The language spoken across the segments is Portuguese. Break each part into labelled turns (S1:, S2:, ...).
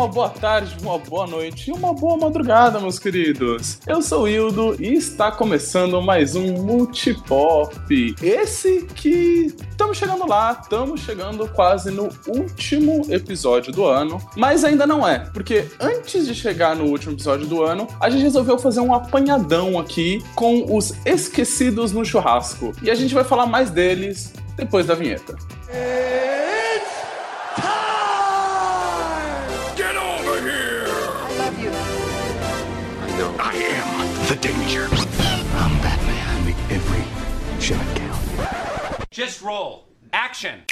S1: uma boa tarde, uma boa noite e uma boa madrugada, meus queridos. Eu sou o Hildo e está começando mais um Multipop. Esse que estamos chegando lá, estamos chegando quase no último episódio do ano, mas ainda não é, porque antes de chegar no último episódio do ano, a gente resolveu fazer um apanhadão aqui com os esquecidos no churrasco. E a gente vai falar mais deles depois da vinheta.
S2: Get danger.
S3: I'm Batman. Make every shot count.
S4: Just roll. Action.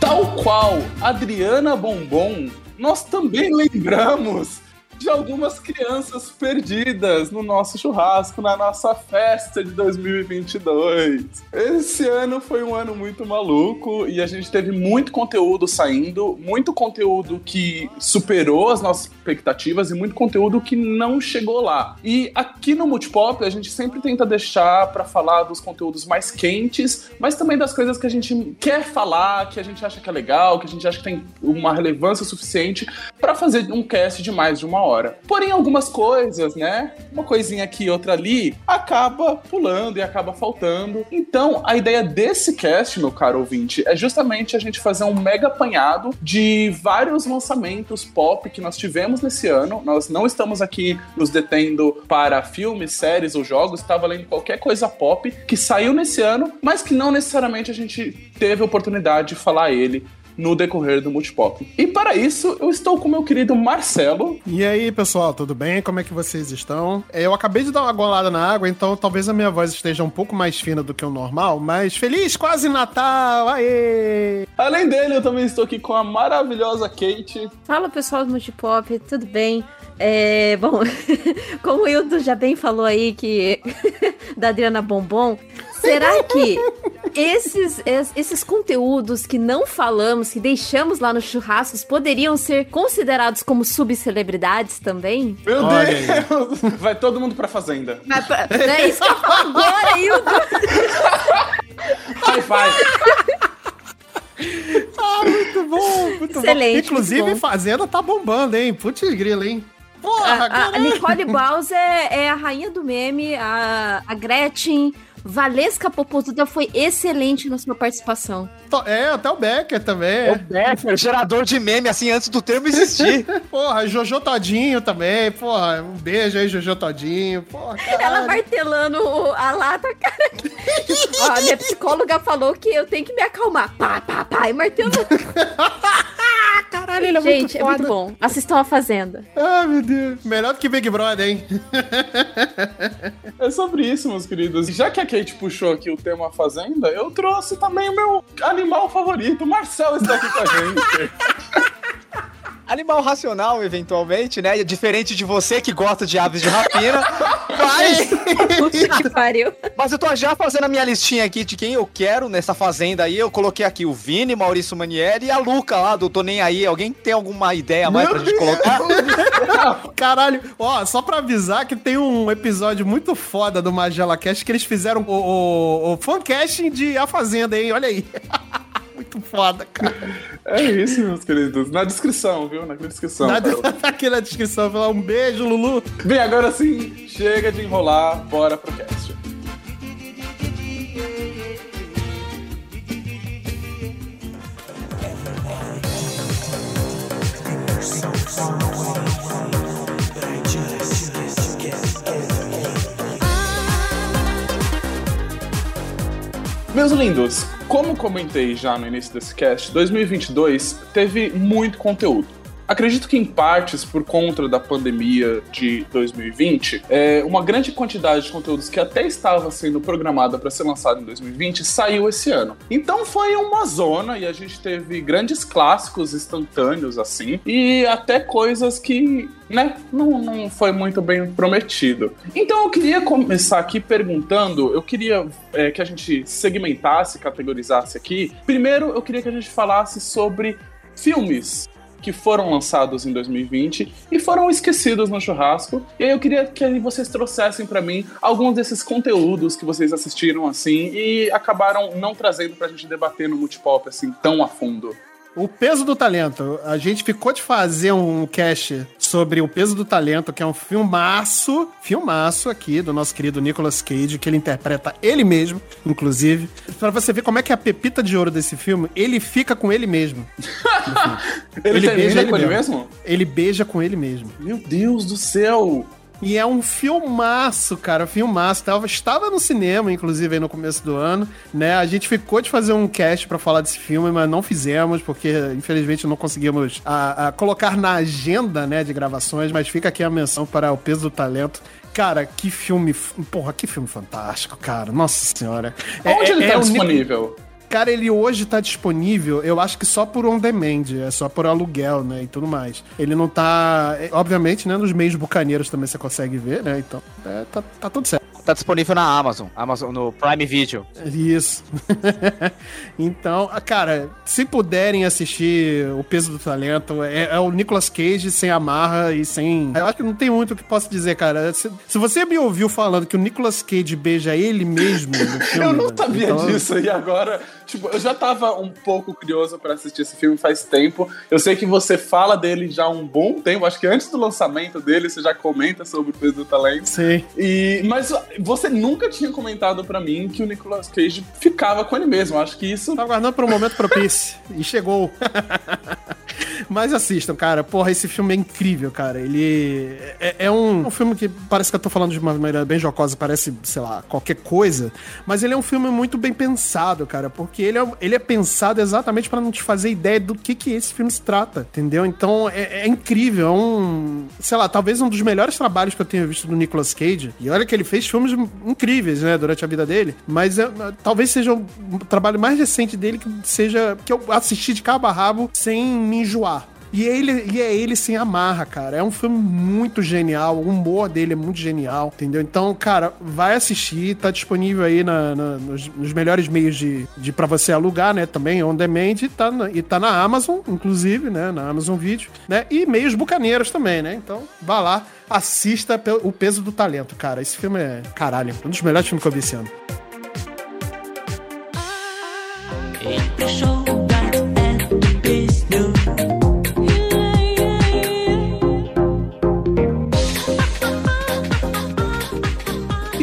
S1: Tal qual Adriana Bombom, nós também lembramos de algumas crianças perdidas no nosso churrasco, na nossa festa de 2022. Esse ano foi um ano muito maluco e a gente teve muito conteúdo saindo, muito conteúdo que superou as nossas expectativas e muito conteúdo que não chegou lá. E aqui no Multipop a gente sempre tenta deixar para falar dos conteúdos mais quentes, mas também das coisas que a gente quer falar, que a gente acha que é legal, que a gente acha que tem uma relevância suficiente para fazer um cast de mais de uma hora. Porém, algumas coisas, né? Uma coisinha aqui, outra ali, acaba pulando e acaba faltando. Então, a ideia desse cast, meu caro ouvinte, é justamente a gente fazer um mega apanhado de vários lançamentos pop que nós tivemos nesse ano. Nós não estamos aqui nos detendo para filmes, séries ou jogos, está valendo qualquer coisa pop que saiu nesse ano, mas que não necessariamente a gente teve a oportunidade de falar ele no decorrer do Multipop. E para isso, eu estou com meu querido Marcelo.
S5: E aí, pessoal, tudo bem? Como é que vocês estão? Eu acabei de dar uma golada na água, então talvez a minha voz esteja um pouco mais fina do que o normal, mas feliz quase Natal! Aê!
S1: Além dele, eu também estou aqui com a maravilhosa Kate.
S6: Fala pessoal do Multipop, tudo bem? É, bom, como o Hildo já bem falou aí que da Adriana Bombom, será que esses, es- esses conteúdos que não falamos, que deixamos lá nos churrascos, poderiam ser considerados como subcelebridades também?
S1: Meu
S5: Olha aí.
S1: Deus! Vai todo mundo pra fazenda.
S6: Mas, É isso que eu falo agora, Hildo!
S1: High five!
S5: Ah, muito bom, muito
S6: Excelente,
S5: bom. Inclusive,
S6: muito bom.
S5: Fazenda tá bombando, hein? Putz grila, hein? Porra,
S6: A, a-. Nicole Bowser é a rainha do meme, a, a Gretchen. Valesca Popozuda foi excelente na sua participação.
S5: É, até o Becker também.
S7: O Becker, gerador de meme, assim, antes do termo existir.
S5: Porra, Jojo Todinho também. Porra, um beijo aí, Jojo Todinho. Porra,
S6: Ela martelando a lata, cara. Ó, a minha psicóloga falou que eu tenho que me acalmar. Pá, pá, pá, e martelando.
S5: Caralho, ele é
S6: Gente,
S5: muito
S6: é
S5: foda.
S6: muito bom. Assistam a Fazenda.
S5: Ai, meu Deus. Melhor do que Big Brother, hein?
S1: É sobre isso, meus queridos. Já que a Kate puxou aqui o tema Fazenda, eu trouxe também o meu animal favorito. O Marcel está aqui com a gente.
S7: Animal racional, eventualmente, né? Diferente de você que gosta de aves de rapina. mas,
S6: Puta que pariu.
S7: mas eu tô já fazendo a minha listinha aqui de quem eu quero nessa fazenda aí. Eu coloquei aqui o Vini, Maurício Manieri e a Luca lá do Tô Nem Aí. Alguém tem alguma ideia mais pra gente colocar?
S5: Caralho, ó, só pra avisar que tem um episódio muito foda do Magela Cast que eles fizeram o, o, o fancasting de A Fazenda, hein? Olha aí. muito foda, cara.
S1: É isso, meus queridos. Na descrição, viu? Na descrição.
S5: Tá aqui na descrição, falar um beijo, Lulu.
S1: Bem, agora sim, chega de enrolar, bora pro cast. Meus lindos, como comentei já no início desse cast, 2022 teve muito conteúdo. Acredito que em partes por conta da pandemia de 2020, é, uma grande quantidade de conteúdos que até estava sendo programada para ser lançado em 2020 saiu esse ano. Então foi uma zona e a gente teve grandes clássicos instantâneos assim e até coisas que, né, não, não foi muito bem prometido. Então eu queria começar aqui perguntando, eu queria é, que a gente segmentasse, categorizasse aqui. Primeiro eu queria que a gente falasse sobre filmes que foram lançados em 2020 e foram esquecidos no churrasco. E aí eu queria que vocês trouxessem para mim alguns desses conteúdos que vocês assistiram assim e acabaram não trazendo pra gente debater no Multipop assim tão a fundo.
S5: O peso do talento. A gente ficou de fazer um cast sobre o peso do talento, que é um filmaço, filmaço aqui do nosso querido Nicolas Cage, que ele interpreta ele mesmo, inclusive. Pra você ver como é que é a pepita de ouro desse filme, ele fica com ele mesmo.
S1: ele,
S5: Ele beija
S1: com ele
S5: mesmo.
S1: mesmo?
S5: Ele beija com ele mesmo.
S1: Meu Deus do céu!
S5: E é um filmaço, cara, filmaço. Tava, estava no cinema, inclusive, aí no começo do ano, né? A gente ficou de fazer um cast pra falar desse filme, mas não fizemos, porque infelizmente não conseguimos a, a colocar na agenda, né, de gravações, mas fica aqui a menção para O Peso do Talento. Cara, que filme. Porra, que filme fantástico, cara. Nossa senhora. É-
S1: Onde
S5: é-
S1: ele
S5: é
S1: tá
S5: Nic-
S1: disponível?
S5: Cara, ele hoje tá disponível, eu acho que só por on demand, é só por aluguel, né, e tudo mais. Ele não tá, é, obviamente, né, nos meios bucaneiros também você consegue ver, né, então é, tá, tá tudo certo.
S7: Tá disponível na Amazon, Amazon no Prime Video.
S5: Isso. então, ah, cara, se puderem assistir O Peso do Talento, é, é o Nicolas Cage sem amarra e sem... Eu acho que não tem muito o que posso dizer, cara. Se, se você me ouviu falando que o Nicolas Cage beija ele mesmo no filme...
S1: Eu não sabia
S5: então-
S1: disso e agora, tipo, eu já tava um pouco curioso pra assistir esse filme faz tempo. Eu sei que você fala dele já há um bom tempo, acho que antes do lançamento dele você já comenta sobre o peso do talento.
S5: Sim.
S1: E mas você nunca tinha comentado pra mim que o Nicolas Cage ficava com ele mesmo. Acho que isso
S5: Tava aguardando por um momento propício. e chegou. Mas assistam, cara. Porra, esse filme é incrível, cara. Ele é, é um, um filme que parece que eu tô falando de uma maneira bem jocosa, parece, sei lá, qualquer coisa. Mas ele é um filme muito bem pensado, cara. Porque ele é, ele é pensado exatamente pra não te fazer ideia do que que esse filme se trata, entendeu? Então é, é incrível. É um, sei lá, talvez um dos melhores trabalhos que eu tenha visto do Nicolas Cage. E olha que ele fez filmes incríveis, né, durante a vida dele. Mas é, talvez seja o trabalho mais recente dele que seja que eu assisti de cabo a rabo sem me enjoar. E ele, e é ele sem amarra, cara. É um filme muito genial. O humor dele é muito genial, entendeu? Então, cara, vai assistir. Tá disponível aí na, na- nos, nos melhores meios de, de para você alugar, né? Também on demand. E tá, na, e tá na Amazon, inclusive, né? Na Amazon Video, né? E meios bucaneiros também, né? Então, vá lá. Assista O Peso do Talento, cara. Esse filme é, caralho, um dos melhores filmes que eu vi esse ano.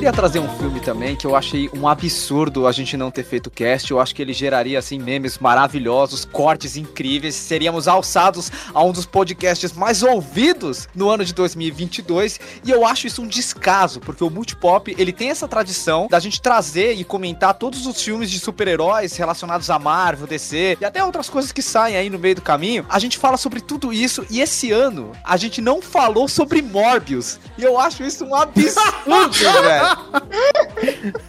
S7: Queria trazer um filme também que eu achei um absurdo a gente não ter feito cast. Eu acho que ele geraria assim memes maravilhosos, cortes incríveis. Seríamos alçados a um dos podcasts mais ouvidos no ano de 2022. E eu acho isso um descaso, porque o Multipop ele tem essa tradição da gente trazer e comentar todos os filmes de super-heróis relacionados a Marvel, DC e até outras coisas que saem aí no meio do caminho. A gente fala sobre tudo isso e esse ano a gente não falou sobre Morbius. E eu acho isso um absurdo, velho.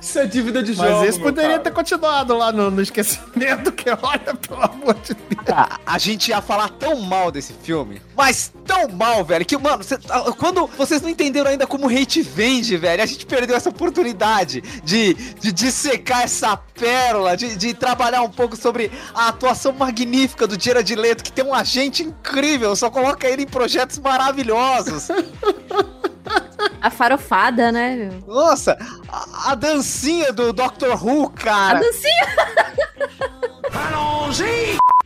S1: Isso é dívida de
S5: Mas
S1: jogo.
S5: esse
S1: meu
S5: poderia
S1: cara.
S5: ter continuado lá no, no esquecimento, que olha, pelo amor de Deus.
S7: Cara, a gente ia falar tão mal desse filme, mas tão mal, velho, que, mano, cê- ah, quando vocês não entenderam ainda como hate vende, velho, a gente perdeu essa oportunidade de, de dissecar essa pérola, de, de trabalhar um pouco sobre a atuação magnífica do Jared Leto, que tem um agente incrível, só coloca ele em projetos maravilhosos.
S6: A farofada, né? meu?
S7: Nossa, a, a dancinha do Doctor Who,
S6: A
S7: cara.
S6: dancinha.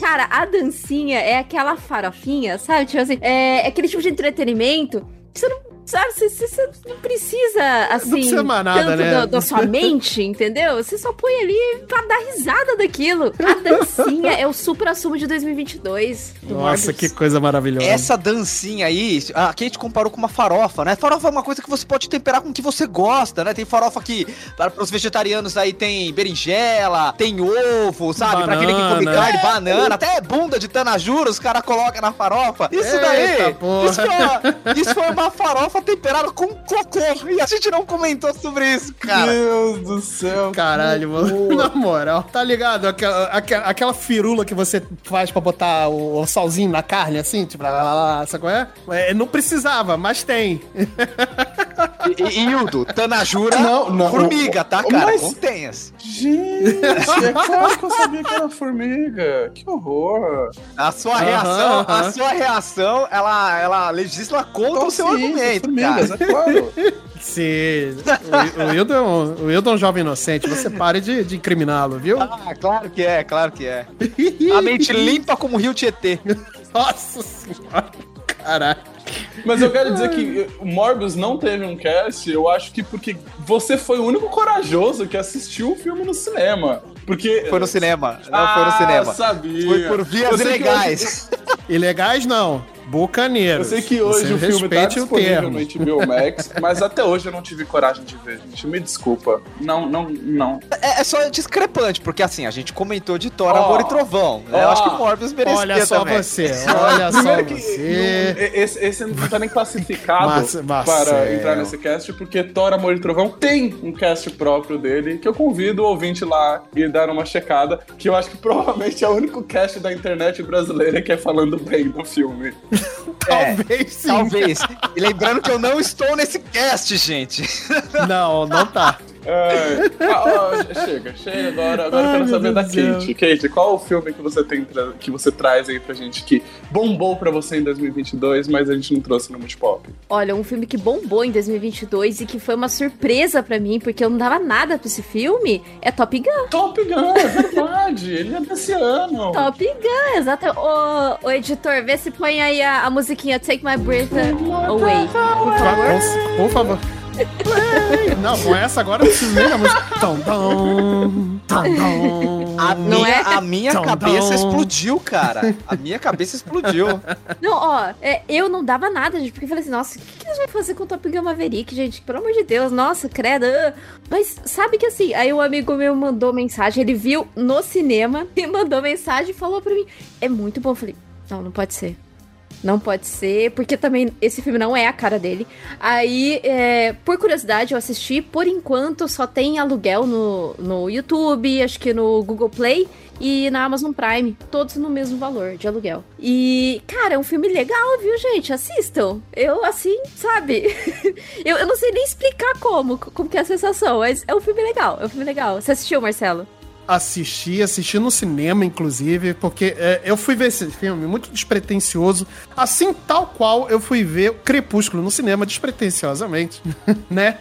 S6: Cara, a dancinha é aquela farofinha, sabe? Tipo assim, é aquele tipo de entretenimento que você não. Sabe, você, não precisa, assim,
S5: precisa mais nada,
S6: tanto
S5: né?
S6: da, sua mente, entendeu? Você só põe ali pra dar risada daquilo. A dancinha é o supra-sumo de 2022. do
S5: Nossa,
S6: Morbius.
S5: que coisa maravilhosa.
S7: Essa dancinha aí, a Kate comparou com uma farofa, né? Farofa é uma coisa que você pode temperar com o que você gosta, né? Tem farofa que, para os vegetarianos aí, tem berinjela, tem ovo, sabe? Pra aquele que come
S5: Banana.
S7: carne, banana, até bunda de tanajura os caras colocam na farofa. Isso daí,
S5: Eita, porra.
S7: isso foi, uma, isso foi uma farofa farofa temperada com cocô. E a gente não comentou sobre isso, cara.
S1: Deus do céu.
S5: Caralho, mano. Na moral, tá ligado? Aquela, aquela, aquela firula que você faz pra botar o, o salzinho na carne, assim, tipo, lá, lá, lá, sabe qual é? é? Não precisava, mas tem.
S7: E, e, Hildo, Tanajura,
S1: Não, não.
S7: formiga, tá, cara?
S1: Mas-
S7: Contenhas.
S1: Gente, é claro que eu sabia que era formiga. Que horror.
S7: A sua reação, a sua reação, ela, ela legisla contra o seu
S1: Sim,
S7: argumento,
S1: formigas, é claro.
S5: Sim. O, é um, o Hildo é um jovem inocente, você pare de, de incriminá-lo, viu?
S7: Ah, claro que é, claro que é. A mente limpa como o Rio Tietê.
S5: Nossa senhora. Caralho.
S1: Mas eu quero dizer que o Morbius não teve um cast, eu acho que porque você foi o único corajoso que assistiu o filme no cinema. Porque.
S7: Foi no cinema. Não foi no cinema.
S1: Ah, sabia.
S7: Foi por vias
S1: que
S7: ilegais.
S5: Ilegais não, bucaneiros.
S1: Eu sei que hoje
S5: Você
S1: o filme tá disponível no HBO Max, mas até hoje eu não tive coragem de ver, gente. Me desculpa. Não, não, não.
S7: É, é só discrepante, porque assim, a gente comentou de Thor,
S1: Ó.
S7: Amor e Trovão. né? Eu
S1: Ó.
S7: acho que Morbius merecia
S5: Olha só
S7: também.
S5: você, olha só
S1: Primeiro que
S5: você.
S1: não- esse, esse não tá nem classificado
S5: Marce- Marcel.
S1: para entrar nesse cast, porque Thor, Amor e Trovão tem um cast próprio dele, que eu convido o ouvinte lá e dar uma checada, que eu acho que provavelmente é o único cast da internet brasileira que é falando bem do filme.
S5: Talvez sim.
S7: Talvez. E lembrando que eu não estou nesse cast, gente.
S5: Não, não tá.
S1: Ai, ah, ah, chega, chega agora. Agora eu
S5: Ai,
S1: quero
S5: meu
S1: saber da Kate. Kate, qual o filme que você tem tra- que você traz aí pra gente que bombou pra você em 2022, mas a gente não trouxe no Multipop?
S6: Olha, um filme que bombou em 2022 e que foi uma surpresa pra mim, porque eu não dava nada pra esse filme, é Top Gun.
S1: Top Gun, é verdade. Ele é desse ano.
S6: Top Gun, exato. Ô, ô, editor, vê se põe aí a, a musiquinha Take My Breath Away, por favor.
S5: Por favor. Não, com essa agora eu preciso nem da música. Tom, tom, tom, tom.
S7: A
S6: Não
S7: minha,
S6: é?
S7: a minha
S5: Tom,
S7: cabeça
S5: tom.
S7: explodiu, cara. A minha cabeça explodiu.
S6: Não, ó, é, eu não dava nada, gente, porque eu falei assim, nossa, o que, que eles vão fazer com o Top Gun Maverick, gente? Pelo amor de Deus, nossa, credo. ah. Mas sabe que assim, aí um amigo meu mandou mensagem, ele viu no cinema e mandou mensagem e falou pra mim, é muito bom. Eu falei, não, não pode ser. Não pode ser, porque também esse filme não é a cara dele. Aí, é, por curiosidade, eu assisti. Por enquanto, só tem aluguel no, no YouTube, acho que no Google Play e na Amazon Prime. Todos no mesmo valor de aluguel. E, cara, é um filme legal, viu, gente? Assistam. Eu, assim, sabe? eu, eu não sei nem explicar como, como que é a sensação, mas é um filme legal. É um filme legal. Você assistiu, Marcelo?
S5: Assisti, assisti no cinema, inclusive, porque é, eu fui ver esse filme muito despretensioso, assim tal qual eu fui ver Crepúsculo no cinema, despretensiosamente, né?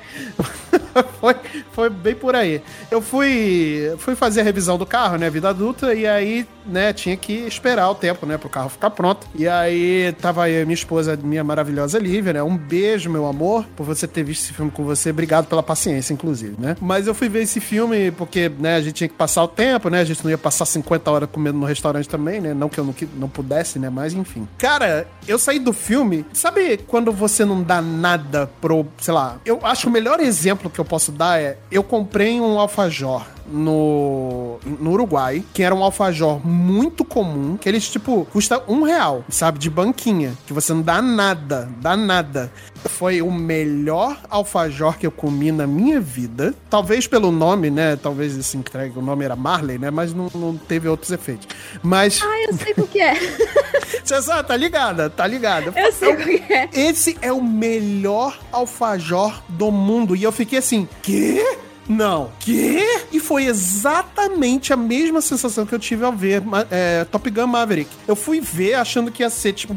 S5: foi, foi bem por aí. Eu fui, fui fazer a revisão do carro, né? Vida adulta, e aí, né, tinha que esperar o tempo, né, pro carro ficar pronto. E aí tava eu e minha esposa, minha maravilhosa Lívia, né? Um beijo, meu amor, por você ter visto esse filme com você. Obrigado pela paciência, inclusive, né? Mas eu fui ver esse filme porque, né, a gente tinha que passar o tempo, né? A gente não ia passar 50 horas comendo no restaurante também, né? Não que eu não, que- não pudesse, né? Mas enfim. Cara, eu saí do filme. Sabe quando você não dá nada pro, sei lá, eu acho que o melhor exemplo que eu posso dar é eu comprei um alfajor no, no Uruguai, que era um alfajor muito comum, que eles, tipo, custa um real, sabe? De banquinha, que você não dá nada, dá nada. Foi o melhor alfajor que eu comi na minha vida. Talvez pelo nome, né? Talvez assim, entregue, o nome era Marley, né? Mas não, não teve outros efeitos. Mas,
S6: Ah, eu sei o que é.
S5: você sabe, tá ligada, tá ligada.
S6: Eu sei o que é.
S5: Esse é o melhor alfajor do mundo. E eu fiquei assim, quê? Não. Quê? E foi exatamente a mesma sensação que eu tive ao ver é, Top Gun Maverick. Eu fui ver achando que ia ser, tipo,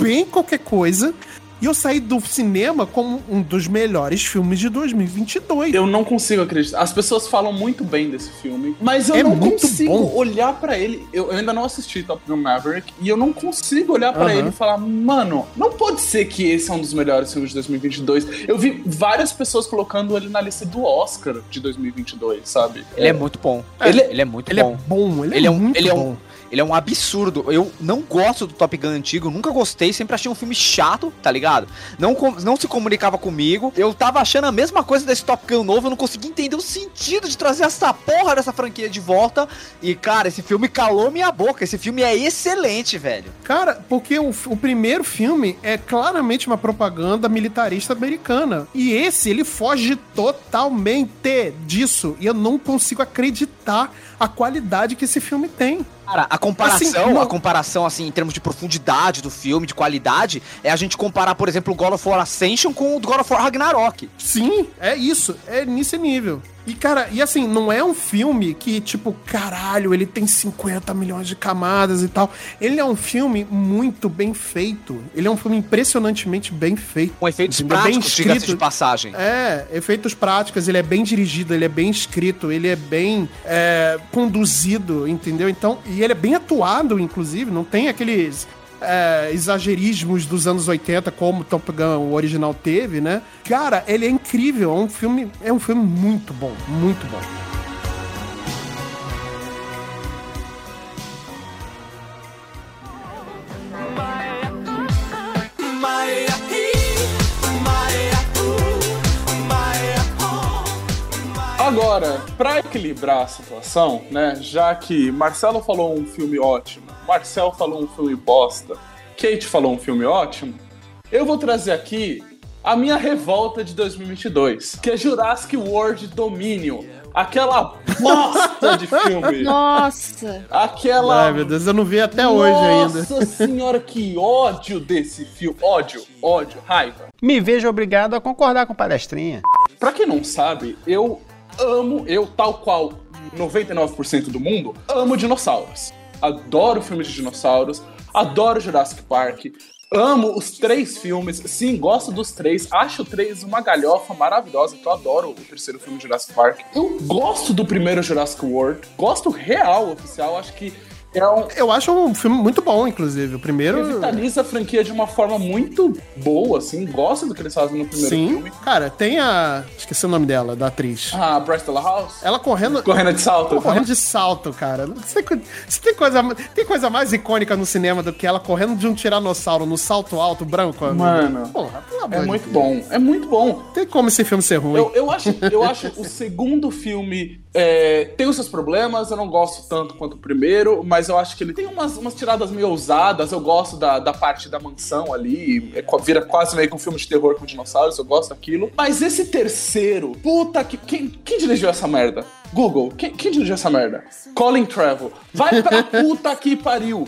S5: bem qualquer coisa. E eu saí do cinema como um dos melhores filmes de 2022.
S1: Eu não consigo acreditar. As pessoas falam muito bem desse filme, mas eu
S5: É
S1: não
S5: muito
S1: consigo
S5: bom.
S1: olhar pra ele. Eu, eu ainda não assisti Top Gun Maverick e eu não consigo olhar pra
S5: Aham.
S1: ele e falar, mano, não pode ser que esse é um dos melhores filmes de 2022. Eu vi várias pessoas colocando ele na lista do Oscar de 2022, sabe?
S7: Ele é muito bom.
S1: Ele-
S7: ele é muito
S5: Ele
S7: bom.
S5: é bom, ele,
S7: Ele
S5: é,
S7: é um-
S5: muito
S7: ele é um-
S5: bom.
S7: Ele é um absurdo. Eu não gosto do Top Gun antigo, nunca gostei, sempre achei um filme chato, tá ligado? Não, não se comunicava comigo. Eu tava achando a mesma coisa desse Top Gun novo, eu não conseguia entender o sentido de trazer essa porra dessa franquia de volta. E, cara, esse filme calou minha boca. Esse filme é excelente, velho.
S5: Cara, porque o, o primeiro filme é claramente uma propaganda militarista americana. E esse, ele foge totalmente disso. E eu não consigo acreditar a qualidade que esse filme tem.
S7: Cara, a comparação,
S5: Assim, não-
S7: a comparação, assim, em termos de profundidade do filme, de qualidade, é a gente comparar, por exemplo, o God of War Ascension com o God of War Ragnarok.
S5: Sim, é isso. É nesse nível. E, cara, e assim, não é um filme que, tipo, caralho, ele tem 50 milhões de camadas e tal. Ele é um filme muito bem feito. Ele é um filme impressionantemente bem feito.
S7: Com efeitos
S5: Entendeu?
S7: práticos, diga-se de passagem.
S5: É, efeitos práticos, ele é bem dirigido, ele é bem escrito, ele é bem é, conduzido, entendeu? Então, e ele é bem atuado, inclusive, não tem aqueles é, exagerismos dos anos 80 como Top Gun o original teve, né? Cara, ele é incrível, é um filme, é um filme muito bom, muito bom.
S1: Pra equilibrar a situação, né? Já que Marcelo falou um filme ótimo, Marcel falou um filme bosta, Kate falou um filme ótimo, eu vou trazer aqui a minha revolta de 2022, que é Jurassic World Dominion. Aquela bosta de filme.
S6: Nossa!
S1: Aquela.
S5: Ai, meu Deus, eu não vi até hoje ainda.
S1: Nossa senhora, que ódio desse filme. Ódio, ódio, raiva.
S8: Me vejo obrigado a concordar com palestrinha.
S1: Pra quem não sabe, eu amo, eu tal qual 99% do mundo, amo dinossauros. Adoro filmes de dinossauros, adoro Jurassic Park, amo os três filmes, sim, gosto dos três, acho três uma galhofa maravilhosa, eu adoro o terceiro filme de Jurassic Park. Eu gosto do primeiro Jurassic World, gosto real, oficial, acho que é um,
S5: Eu acho um filme muito bom, inclusive. O primeiro.
S1: revitaliza a franquia de uma forma muito boa, assim, gosto do que eles fazem no primeiro
S5: Sim.
S1: filme.
S5: Cara, tem a. Esqueci o nome dela, da atriz.
S1: A Bryce House,
S5: Ela correndo.
S1: correndo de salto.
S5: Ela correndo de salto, cara. Você tem, você tem coisa, tem coisa mais icônica no cinema do que ela correndo de um tiranossauro no salto alto branco? amigo?
S1: Mano,
S5: Porra, pelo amor
S1: É muito
S5: Deus.
S1: bom, é muito bom.
S5: Tem como esse filme ser ruim.
S1: Eu, eu, acho, eu acho o segundo filme é, tem os seus problemas, eu não gosto tanto quanto o primeiro, mas eu acho que ele tem umas, umas tiradas meio ousadas, eu gosto da, da parte da mansão ali, é, vira quase meio que um filme de terror com dinossauros, eu gosto daquilo. Mas esse terceiro, puta que. Quem, quem dirigiu essa merda? Google, quem, quem dirigiu essa merda? Colin Trevorrow. Vai pra puta que pariu.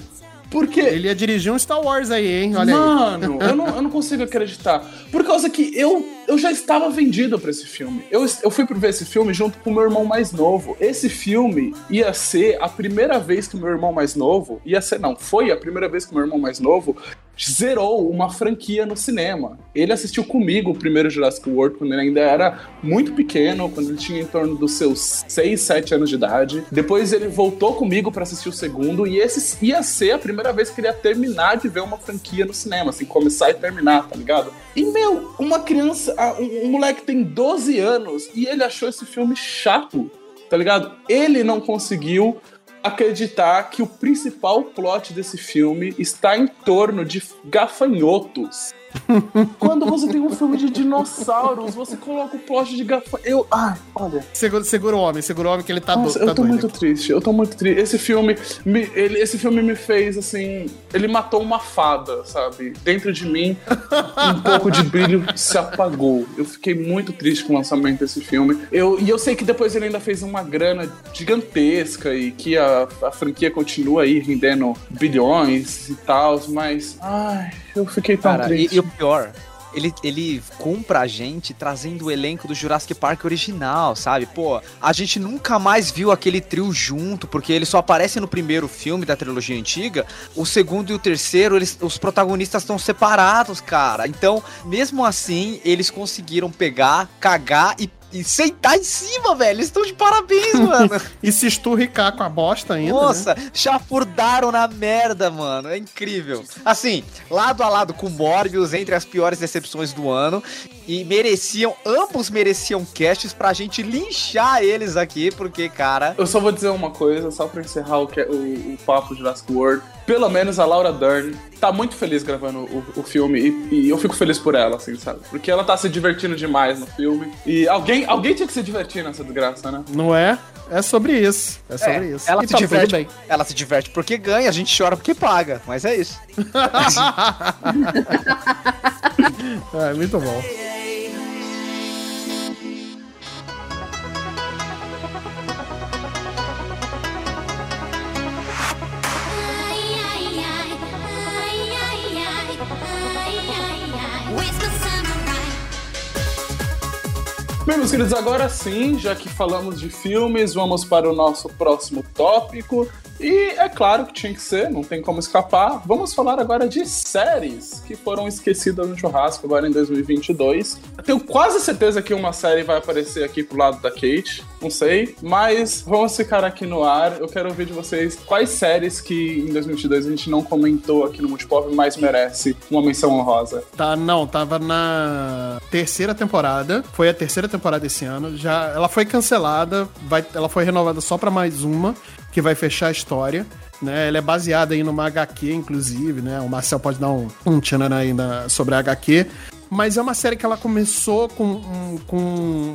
S1: Porque.
S5: Ele ia dirigir um Star Wars aí, hein? Olha aí.
S1: Mano, eu não, eu não consigo acreditar. Por causa que eu, eu já estava vendido pra esse filme. Eu, eu fui pra ver esse filme junto com o meu irmão mais novo. Esse filme ia ser a primeira vez que o meu irmão mais novo. Ia ser, não, foi a primeira vez que o meu irmão mais novo zerou uma franquia no cinema. Ele assistiu comigo o primeiro Jurassic World quando ele ainda era muito pequeno, quando ele tinha em torno dos seus 6, 7 anos de idade. Depois ele voltou comigo pra assistir o segundo e esse ia ser a primeira vez que ele ia terminar de ver uma franquia no cinema, assim, começar e terminar, tá ligado? E, meu, uma criança, um moleque tem 12 anos e ele achou esse filme chato, tá ligado? Ele não conseguiu acreditar que o principal plot desse filme está em torno de gafanhotos. Quando você tem um filme de dinossauros, você coloca o plot de gafanhotos. Eu. Ai, olha.
S5: Segura, segura o homem, segura o homem que ele tá,
S1: Nossa,
S5: do, tá
S1: eu tô
S5: doido.
S1: muito triste, eu tô muito triste. Esse filme, me, ele, esse filme me fez assim. Ele matou uma fada, sabe? Dentro de mim, um pouco de brilho se apagou. Eu fiquei muito triste com o lançamento desse filme. Eu, e eu sei que depois ele ainda fez uma grana gigantesca e que a, a franquia continua aí rendendo bilhões e tal, mas. Ai, eu fiquei tão
S7: Cara, e,
S1: triste.
S7: e o pior, ele, ele compra a gente trazendo o elenco do Jurassic Park original, sabe? Pô, a gente nunca mais viu aquele trio junto, porque ele só aparece no primeiro filme da trilogia antiga. O segundo e o terceiro, eles, os protagonistas estão separados, cara. Então, mesmo assim, eles conseguiram pegar, cagar e e sentar em cima, velho. Eles estão de parabéns, mano.
S5: E se esturricar com a bosta ainda. né?
S7: Nossa, chafurdaram na merda, mano. É incrível. Assim, lado a lado com Morbius, entre as piores decepções do ano. E mereciam, ambos mereciam casts pra gente linchar eles aqui, porque, cara.
S1: Eu só vou dizer uma coisa, só pra encerrar o, que- o, o papo Jurassic World. Pelo menos a Laura Dern tá muito feliz gravando o, o filme e, e eu fico feliz por ela, assim, sabe? Porque ela tá se divertindo demais no filme. E alguém, alguém tinha que se divertir nessa desgraça, né?
S5: Não é? É sobre isso. É sobre isso.
S7: Ela
S5: E
S7: se
S5: tá tudo
S7: diverte.
S5: bem.
S7: Ela se diverte porque ganha, a gente chora porque paga. Mas é isso.
S5: É, muito bom.
S1: Bem, meus queridos, agora sim, já que falamos de filmes, vamos para o nosso próximo tópico. E é claro que tinha que ser, não tem como escapar. Vamos falar agora de séries que foram esquecidas no churrasco agora em 2022. Eu tenho quase certeza que uma série vai aparecer aqui pro lado da Kate, não sei, mas vamos ficar aqui no ar. Eu quero ouvir de vocês quais séries que em 2022 a gente não comentou aqui no Multipop, mas merece uma menção honrosa.
S5: Tá, não, tava na terceira temporada. Foi a terceira temporada esse ano. Já, ela foi cancelada, vai, ela foi renovada só pra mais uma, que vai fechar a história. Né, ela é baseada aí numa HQ, inclusive, né? O Marcel pode dar um, um tchanana aí na- sobre a HQ. Mas é uma série que ela começou com, com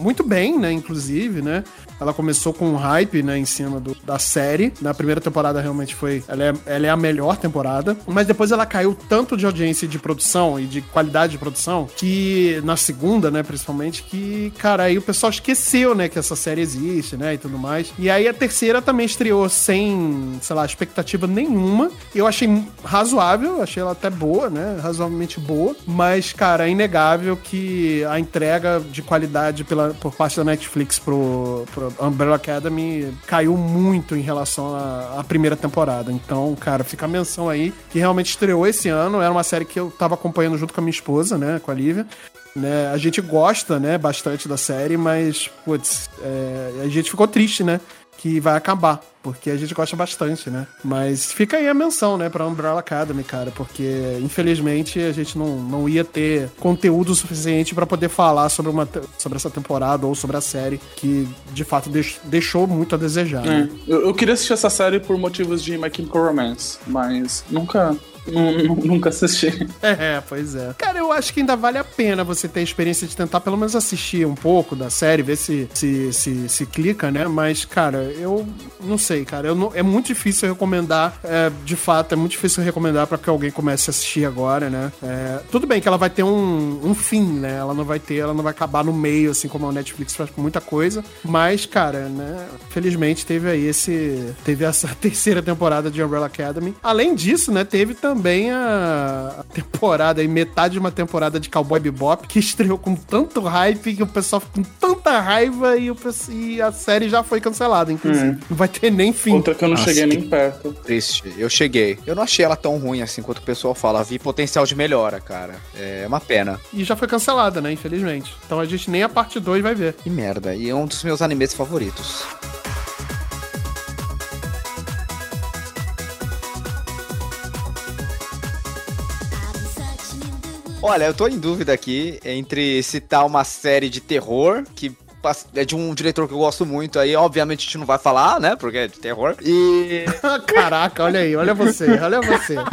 S5: muito bem, né? Inclusive, né? Ela começou com um hype, né, em cima do- da série. Na primeira temporada realmente foi. Ela é, ela é a melhor temporada. Mas depois ela caiu tanto de audiência de produção e de qualidade de produção que na segunda, né, principalmente, que, cara, aí o pessoal esqueceu, né, que essa série existe, né, e tudo mais. E aí a terceira também estreou sem, sei lá, expectativa nenhuma. Eu achei razoável, achei ela até boa, né, razoavelmente boa. Mas, cara, é inegável que a entrega de qualidade pela, por parte da Netflix pro, pro Umbrella Academy caiu muito em relação à, primeira temporada. Então, cara, fica a menção aí que realmente estreou esse ano. Era uma série que eu tava acompanhando junto com a minha esposa, né, com a Lívia. Né, a gente gosta, né, bastante da série, mas, putz, é, a gente ficou triste, né, que vai acabar, porque a gente gosta bastante, né. Mas fica aí a menção, né, pra Umbrella Academy, cara, porque, infelizmente, a gente não, não ia ter conteúdo suficiente pra poder falar sobre, uma, sobre essa temporada ou sobre a série, que, de fato, deix- deixou muito a desejar, né.
S1: Eu, eu queria assistir essa série por motivos de My Chemical Romance, mas nunca, nu- nu- nunca assisti.
S5: É, pois é. Cara, eu acho que ainda vale a pena você ter a experiência de tentar pelo menos assistir um pouco da série, ver se se, se, se clica, né? Mas, cara, eu não sei, cara. Não- é muito difícil recomendar, é, de fato, é muito difícil recomendar pra que alguém comece a assistir agora, né? É, tudo bem que ela vai ter um, um fim, né? Ela não vai ter, ela não vai acabar no meio, assim como a Netflix faz com muita coisa. Mas, cara, né? Felizmente teve aí esse. Teve essa terceira temporada de Umbrella Academy. Além disso, né? Teve também a, a temporada aí, metade de uma temporada de Cowboy Bebop, que estreou com tanto hype que o pessoal ficou com tanta raiva e, o, e a série já foi cancelada, inclusive. Não vai ter nem fim.
S1: Outra que eu não
S7: Nossa,
S1: cheguei
S7: que-
S1: nem perto.
S7: Triste. Eu cheguei. Eu não achei ela tão ruim assim quanto o pessoal fala. Vi potencial de melhora, cara. É uma pena.
S5: E já foi cancelada, né? Infelizmente. Então a gente nem a parte 2 vai ver.
S7: Que merda. E é um dos meus animes favoritos. Olha, eu tô em dúvida aqui entre citar uma série de terror que é de um diretor que eu gosto muito aí, obviamente a gente não vai falar, né, porque é de terror. E
S5: Caraca, olha aí, olha você, olha você.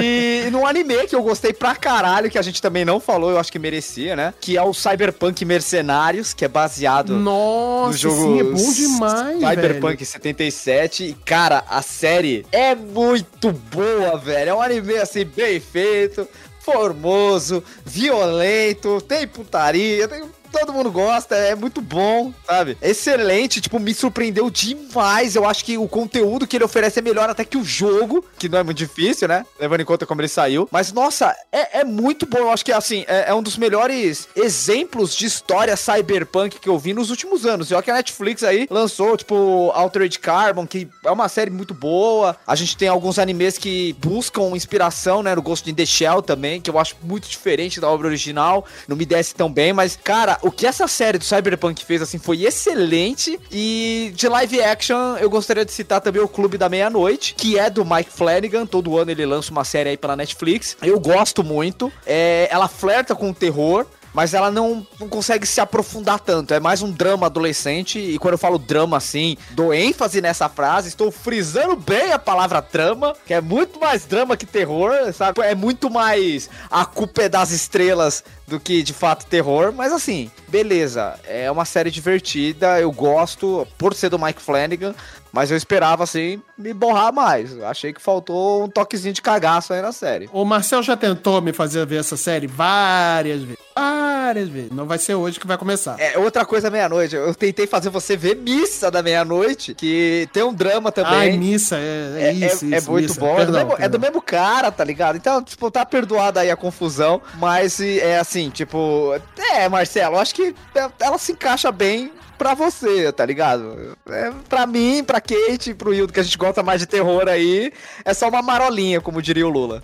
S7: E num anime que eu gostei pra caralho, que a gente também não falou, eu acho que merecia, né? Que é o Cyberpunk Mercenários, que é baseado
S5: Nossa,
S7: no jogo
S5: sim, é bom demais,
S7: Cyberpunk
S5: velho.
S7: 77. E, cara, a série é muito boa, velho. É um anime, assim, bem feito, formoso, violento, tem putaria, tem... Todo mundo gosta, é muito bom, sabe? Excelente, tipo, me surpreendeu demais. Eu acho que o conteúdo que ele oferece é melhor até que o jogo, que não é muito difícil, né? Levando em conta como ele saiu. Mas, nossa, é, é muito bom. Eu acho que, assim, é, é um dos melhores exemplos de história cyberpunk que eu vi nos últimos anos. E olha que a Netflix aí lançou, tipo, Altered Carbon, que é uma série muito boa. A gente tem alguns animes que buscam inspiração, né? No Ghost in the Shell também, que eu acho muito diferente da obra original. Não me desce tão bem, mas, cara, o que essa série do Cyberpunk fez, assim, foi excelente. E de live action, eu gostaria de citar também o Clube da Meia-Noite, que é do Mike Flanagan. Todo ano ele lança uma série aí pela Netflix. Eu gosto muito. É, ela flerta com o terror mas ela não, não consegue se aprofundar tanto. É mais um drama adolescente. E quando eu falo drama assim, dou ênfase nessa frase, estou frisando bem a palavra drama, que é muito mais drama que terror, sabe? É muito mais a culpa é das estrelas do que de fato terror, mas assim, beleza, é uma série divertida, eu gosto por ser do Mike Flanagan, mas eu esperava assim me borrar mais. Achei que faltou um toquezinho de cagaço aí na série.
S5: O Marcel já tentou me fazer ver essa série várias vezes. Várias vezes. Não vai ser hoje que vai começar.
S7: É, outra coisa meia-noite, eu tentei fazer você ver Missa da meia-noite, que tem um drama também.
S5: Ai, Missa, é, é,
S7: É,
S5: isso,
S7: é- é
S5: isso,
S7: muito
S5: Missa.
S7: bom. é, do
S5: Perdão,
S7: mesmo, é do
S5: perdão.
S7: mesmo cara, tá ligado? Então, tipo, tá perdoada aí a confusão. Mas é assim, tipo. É, Marcelo, eu acho que é- ela se encaixa bem pra você, tá ligado? É, pra mim, pra Kate, pro Hildo, que a gente gosta mais de terror aí, é só uma marolinha, como diria o Lula.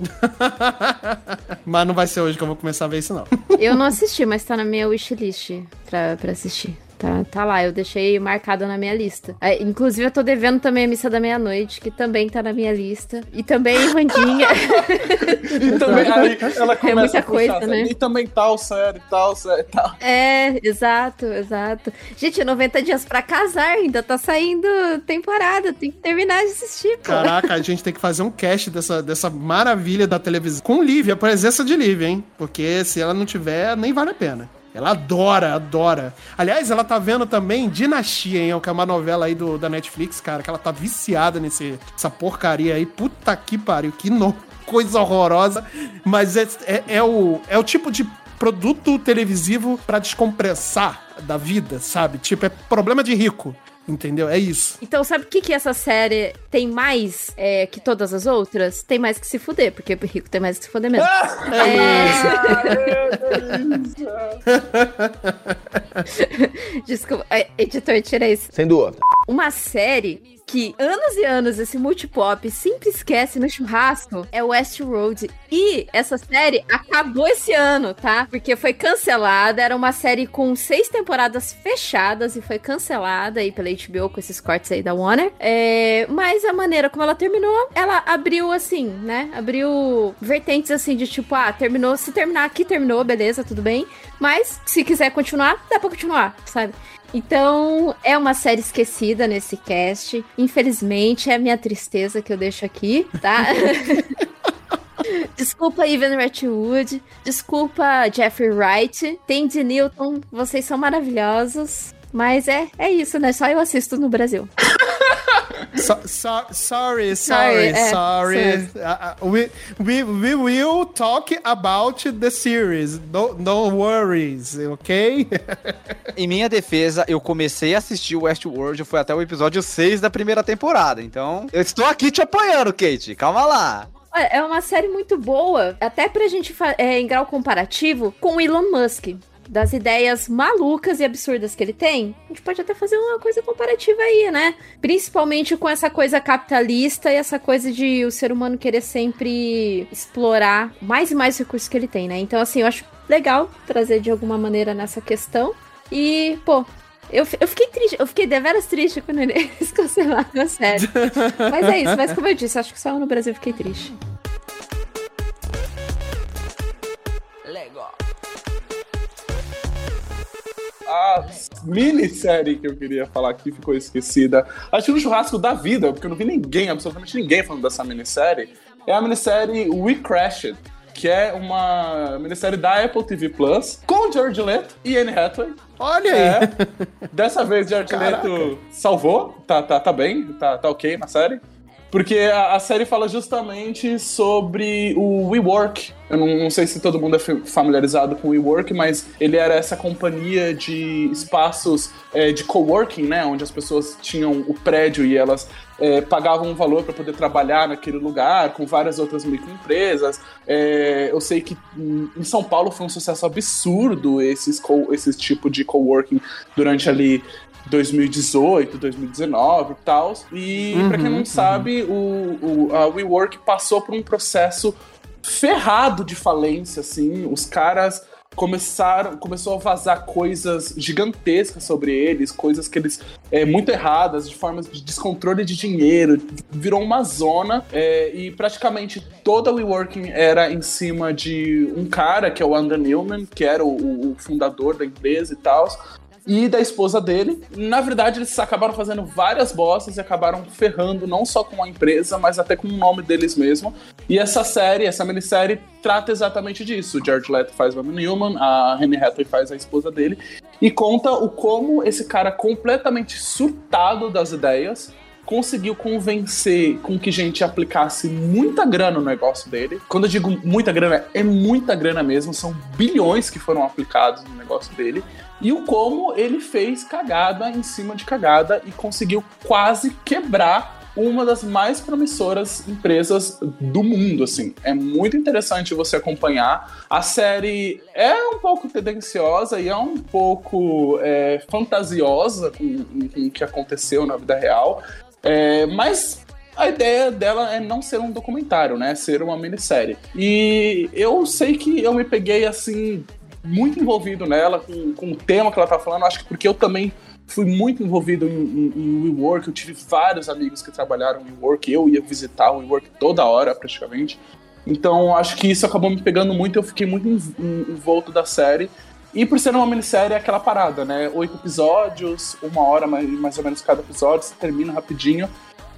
S5: Mas não vai ser hoje que eu vou começar a ver isso, não.
S6: Eu não assisti, mas tá na minha wishlist pra, pra assistir. Tá, tá lá, eu deixei marcado na minha lista. É, inclusive, eu tô devendo também a Missa da Meia-Noite, que também tá na minha lista. E também Randinha.
S1: E também aí ela começa
S6: É muita
S1: a puxar,
S6: coisa, né?
S1: E também tal série, tal série, tal.
S6: é, exato, exato. Gente, 90 dias pra casar, ainda tá saindo temporada, tem que terminar de assistir, pô.
S5: Caraca, a gente tem que fazer um cast dessa, dessa maravilha da televisão. Com Lívia, a presença de Lívia, hein? Porque se ela não tiver, nem vale a pena. Ela adora, adora. Aliás, ela tá vendo também Dinastia, hein? Que é uma novela aí do, da Netflix, cara, que ela tá viciada nesse, essa porcaria aí. Puta que pariu, que no- coisa horrorosa. Mas é, é, é o, é o tipo de produto televisivo pra descompressar da vida, sabe? Tipo, é problema de rico, entendeu? É isso.
S6: Então, sabe o que, que essa série tem mais é, que todas as outras? Tem mais que se fuder, porque rico tem mais que se fuder mesmo. É... Desculpa, é, editor, tira isso.
S9: Sem dúvida.
S6: Uma série que anos e anos esse multipop sempre esquece no churrasco é Westworld. E essa série acabou esse ano, tá? Porque foi cancelada. Era uma série com seis temporadas fechadas e foi cancelada aí pela HBO com esses cortes aí da Warner. É, mas a maneira como ela terminou, ela abriu assim, né? Abriu vertentes assim de tipo, ah, terminou. Se terminar aqui, terminou, beleza, tudo bem. Mas se quiser continuar, dá pra continuar, sabe? Então, é uma série esquecida nesse cast. Infelizmente, é a minha tristeza que eu deixo aqui, tá? Desculpa, Ivan Ratwood. Desculpa, Jeffrey Wright. Tandy Newton, vocês são maravilhosos. Mas é, é isso, né? Só eu assisto no Brasil.
S5: So, so, sorry,
S6: Sorry,
S5: sorry,
S6: é,
S5: sorry. Uh, uh, we, we, we will talk about the series. No, no worries, ok?
S7: Em minha defesa, eu comecei a assistir o Westworld, fui até o episódio 6 da primeira temporada. Então, eu estou aqui te apoiando, Kate. Calma lá.
S6: Olha, é uma série muito boa, até pra gente é, em grau comparativo com o Elon Musk. Das ideias malucas e absurdas que ele tem, a gente pode até fazer uma coisa comparativa aí, né? Principalmente com essa coisa capitalista e essa coisa de o ser humano querer sempre explorar mais e mais recursos que ele tem, né? Então, assim, eu acho legal trazer de alguma maneira nessa questão. E, pô, eu, eu fiquei triste, eu fiquei deveras triste quando eles cancelaram a série. Mas é isso, mas como eu disse, acho que só no Brasil eu fiquei triste.
S1: A minissérie que eu queria falar aqui ficou esquecida. Acho que no churrasco da vida, porque eu não vi ninguém, absolutamente ninguém falando dessa minissérie, é a minissérie We Crashed, que é uma minissérie da Apple TV Plus, com Jared Leto e Anne Hathaway.
S5: Olha aí.
S1: É. Dessa vez, Jared
S5: Caraca.
S1: Leto salvou, tá, tá, tá bem, tá, tá ok na série. Porque a, a série fala justamente sobre o WeWork. Eu não, não sei se todo mundo é fa- familiarizado com o WeWork, mas ele era essa companhia de espaços é, de coworking, né? Onde as pessoas tinham o prédio e elas é, pagavam um valor para poder trabalhar naquele lugar, com várias outras microempresas. É, eu sei que em São Paulo foi um sucesso absurdo esses, co- esses tipo de coworking durante ali 2018, 2019 e tal. E pra quem não sabe, o, o, a WeWork passou por um processo ferrado de falência, assim. Os caras começaram, começou a vazar coisas gigantescas sobre eles, coisas que eles é, muito erradas, de formas de descontrole de dinheiro, virou uma zona é, e praticamente toda a WeWorking era em cima de um cara que é o Andrew Newman, que era o, o fundador da empresa e tal e da esposa dele. Na verdade, eles acabaram fazendo várias bostas e acabaram ferrando não só com a empresa, mas até com o nome deles mesmo. E essa série, essa minissérie, trata exatamente disso. O George Leto faz o Evan Newman, a Anne Hathaway faz a esposa dele, e conta o como esse cara completamente surtado das ideias conseguiu convencer com que gente aplicasse muita grana no negócio dele. Quando eu digo muita grana, é muita grana mesmo, são bilhões que foram aplicados no negócio dele e o como ele fez cagada em cima de cagada e conseguiu quase quebrar uma das mais promissoras empresas do mundo, assim. É muito interessante você acompanhar. A série é um pouco tendenciosa e é um pouco é, fantasiosa com, o que aconteceu na vida real, é, mas a ideia dela é não ser um documentário, né? Ser uma minissérie. E eu sei que eu me peguei assim muito envolvido nela, com, com o tema que ela tá falando, acho que porque eu também fui muito envolvido em, em, em WeWork, eu tive vários amigos que trabalharam em WeWork, eu ia visitar o WeWork toda hora, praticamente. Então, acho que isso acabou me pegando muito, eu fiquei muito envolto da série. E por ser uma minissérie, é aquela parada, né? Oito episódios, uma hora mais, mais ou menos cada episódio, você termina rapidinho.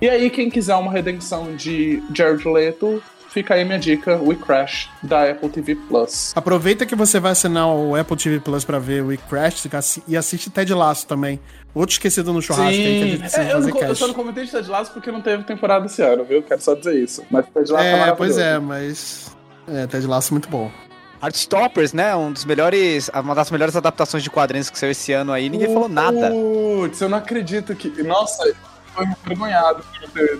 S1: E aí, quem quiser uma redenção de Jared Leto, fica aí minha dica, We Crash, da Apple TV Plus.
S5: Aproveita que você vai assinar o Apple TV Plus pra ver We Crash e assiste Ted Laço também. Outro esquecido no churrasco
S1: Sim.
S5: aí que a gente precisa
S1: é, eu,
S5: fazer
S1: não, eu só não comentei de Ted Laço porque não teve temporada esse ano, viu? Quero só dizer isso. Mas Ted Laço é,
S5: é pois é, mas... É, Ted Laço é muito bom.
S7: Heartstoppers, né? Um dos melhores, uma das melhores adaptações de quadrinhos que saiu esse ano aí. Ninguém falou nada.
S1: Putz, eu não acredito que. Nossa, foi envergonhado por ter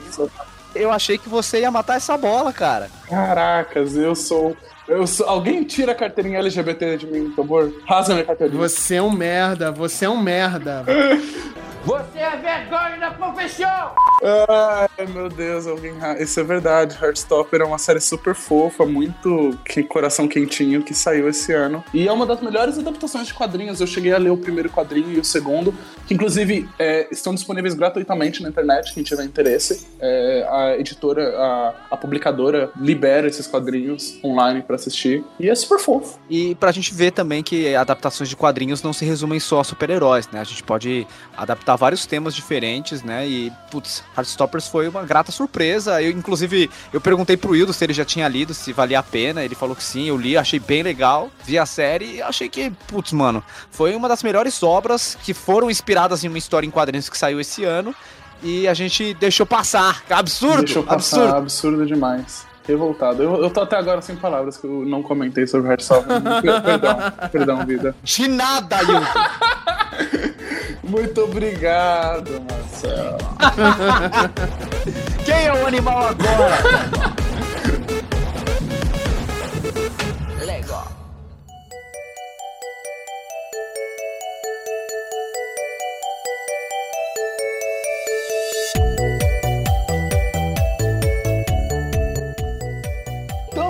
S7: Eu achei que você ia matar essa bola, cara.
S1: Caracas, eu sou. Eu sou... Alguém tira a carteirinha LGBT de mim, por favor. Rasga minha carteirinha.
S5: Você é um merda, você é um merda.
S4: Você é vergonha da profissão!
S1: Ai, meu Deus, alguém. Isso é verdade. Heartstopper é uma série super fofa, muito que coração quentinho que saiu esse ano. E é uma das melhores adaptações de quadrinhos. Eu cheguei a ler o primeiro quadrinho e o segundo, que inclusive é, estão disponíveis gratuitamente na internet, quem tiver interesse. É, a editora, a, a, publicadora libera esses quadrinhos online para assistir. E é super fofo.
S7: E pra gente ver também que adaptações de quadrinhos não se resumem só a super-heróis, né? A gente pode adaptar vários temas diferentes, né? E, putz, Heartstoppers foi uma grata surpresa. Eu, inclusive, eu perguntei pro Wildo se ele já tinha lido, se valia a pena. Ele falou que sim, eu li, achei bem legal. Vi a série e achei que, putz, mano, foi uma das melhores obras que foram inspiradas em uma história em quadrinhos que saiu esse ano. E a gente deixou passar. Absurdo!
S1: Deixou passar, absurdo, absurdo demais revoltado. Eu, eu tô até agora sem palavras que eu não comentei sobre Heartstopper. perdão, perdão, vida.
S7: De nada, Yuki!
S1: Muito obrigado, Marcelo.
S7: Quem é o animal agora?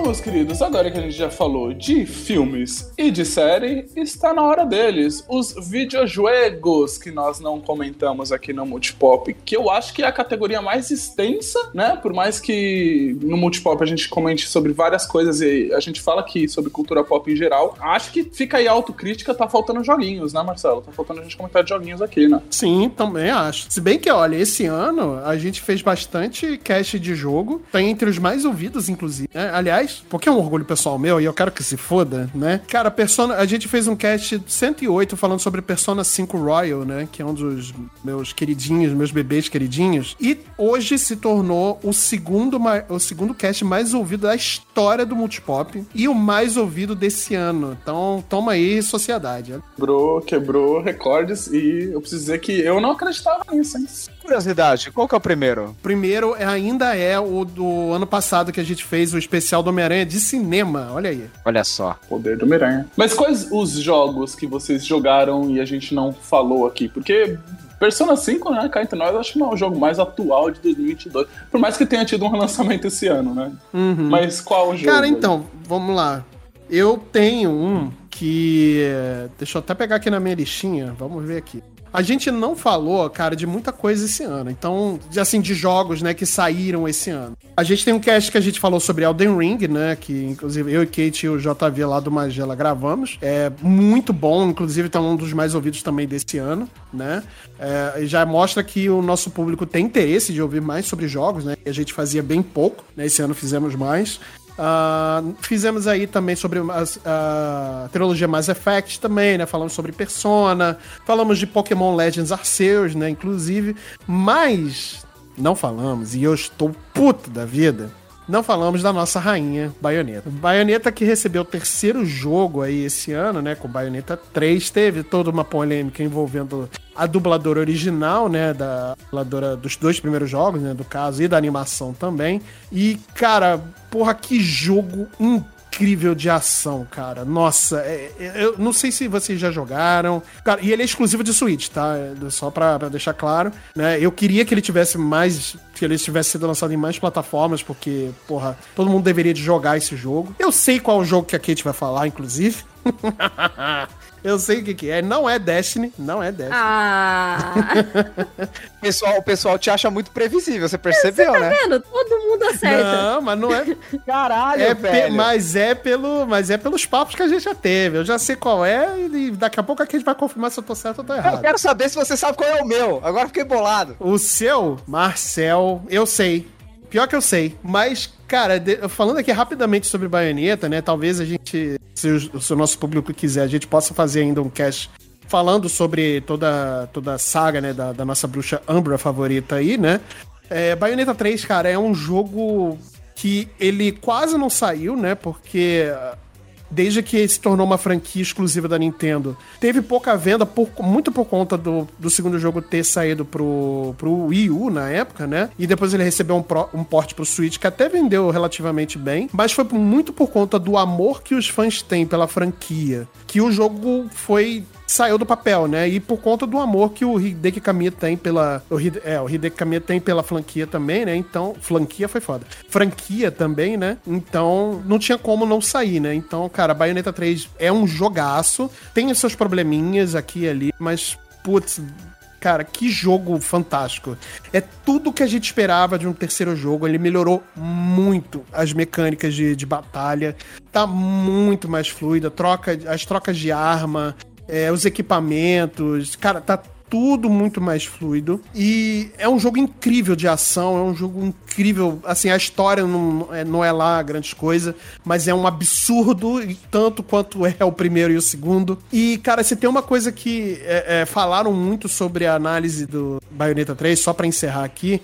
S1: Meus queridos, agora que a gente já falou de filmes e de série, está na hora deles. Os videojuegos que nós não comentamos aqui no Multipop, que eu acho que é a categoria mais extensa, né? Por mais que no Multipop a gente comente sobre várias coisas e a gente fala aqui sobre cultura pop em geral, acho que fica aí a autocrítica, tá faltando joguinhos, né, Marcelo? Tá faltando a gente comentar de joguinhos aqui, né?
S5: Sim, também acho. Se bem que, olha, esse ano a gente fez bastante cast de jogo, tá entre os mais ouvidos, inclusive. Né? Aliás, porque é um orgulho pessoal meu e eu quero que se foda, né? Cara, Persona, a gente fez um cast 108 falando sobre Persona 5 Royal, né? Que é um dos meus queridinhos, meus bebês queridinhos. E hoje se tornou o segundo, o segundo cast mais ouvido da história do Multipop e o mais ouvido desse ano. Então, toma aí, sociedade.
S1: Quebrou, quebrou recordes e eu preciso dizer que eu não acreditava nisso, hein?
S7: Curiosidade, qual que é o primeiro?
S5: Primeiro é, ainda é o do ano passado que a gente fez, o especial do Homem-Aranha de cinema. Olha aí.
S7: Olha só.
S1: Poder do Homem-Aranha. Mas quais os jogos que vocês jogaram e a gente não falou aqui? Porque Persona 5, né, cá entre nós, acho que não é o jogo mais atual de 2022. Por mais que tenha tido um relançamento esse ano, né?
S5: Uhum.
S1: Mas qual o jogo?
S5: Cara, então, vamos lá. Eu tenho um que. Deixa eu até pegar aqui na minha listinha, vamos ver aqui. A gente não falou, cara, de muita coisa esse ano. Então, assim, de jogos, né, que saíram esse ano. A gente tem um cast que a gente falou sobre Elden Ring, né, que inclusive eu e Kate e o JV lá do Magela gravamos. É muito bom, inclusive tá um dos mais ouvidos também desse ano, né. É, já mostra que o nosso público tem interesse de ouvir mais sobre jogos, né. A gente fazia bem pouco, né, esse ano fizemos mais. Uh, fizemos aí também sobre a trilogia Mass Effect também, né? Falamos sobre Persona, falamos de Pokémon Legends Arceus, né? Inclusive, mas não falamos, e eu estou puto da vida, não falamos da nossa rainha Bayonetta. Bayonetta que recebeu o terceiro jogo aí esse ano, né, com Bayonetta 3, teve toda uma polêmica envolvendo a dubladora original, né, da dubladora dos dois primeiros jogos, né, do caso, e da animação também. E, cara, porra, que jogo incrível incrível de ação, cara. Nossa, é, é, eu não sei se vocês já jogaram. Cara, e ele é exclusivo de Switch, tá? É, só pra, pra, deixar claro. Né? Eu queria que ele tivesse mais. Que ele tivesse sido lançado em mais plataformas, porque, porra, todo mundo deveria de jogar esse jogo. Eu sei qual é o jogo que a Kate vai falar, inclusive. Eu sei o que, que é. Não é Destiny. Não é Destiny.
S6: Ah.
S7: pessoal, o pessoal te acha muito previsível, você percebeu,
S6: você tá
S7: né?
S6: vendo? Todo mundo acerta.
S5: Não, mas não é.
S7: Caralho,
S5: é
S7: velho.
S5: Mas é pelo, mas é pelos papos que a gente já teve. Eu já sei qual é e daqui a pouco a gente vai confirmar se eu tô certo ou tô errado.
S7: Eu quero saber se você sabe qual é o meu. Agora fiquei bolado.
S5: O seu, Marcel, eu sei. Pior que eu sei. Mas, cara, de, falando aqui rapidamente sobre baioneta, né? Talvez a gente, se o, se o nosso público quiser, a gente possa fazer ainda um cast falando sobre toda, toda a saga, né? Da, da nossa bruxa Umbra favorita aí, né? É, Bayonetta 3, cara, é um jogo que ele quase não saiu, né? Porque desde que se tornou uma franquia exclusiva da Nintendo. Teve pouca venda, por, muito por conta do, do segundo jogo ter saído pro, pro Wii U na época, né? E depois ele recebeu um, pro, um porte pro Switch que até vendeu relativamente bem, mas foi muito por conta do amor que os fãs têm pela franquia que o jogo foi saiu do papel, né? E por conta do amor que o Hideki Kamiya tem pela. O, Hide, é, o Hideki Kamiya tem pela franquia também, né? Então. Franquia foi foda. Franquia também, né? Então, não tinha como não sair, né? Então, cara, Bayonetta 3 é um jogaço. Tem os seus probleminhas aqui e ali, mas, putz. Cara, que jogo fantástico. É tudo que a gente esperava de um terceiro jogo. Ele melhorou muito as mecânicas de, de batalha. Tá muito mais fluida. Troca, as trocas de arma, é, os equipamentos. Cara, tá tudo muito mais fluido. E é um jogo incrível de ação, é um jogo incrível. Assim, a história não é, não é lá grandes coisa, mas é um absurdo, tanto quanto é o primeiro e o segundo. E, cara, se tem uma coisa que é, é, falaram muito sobre a análise do Bayonetta 3, só para encerrar aqui,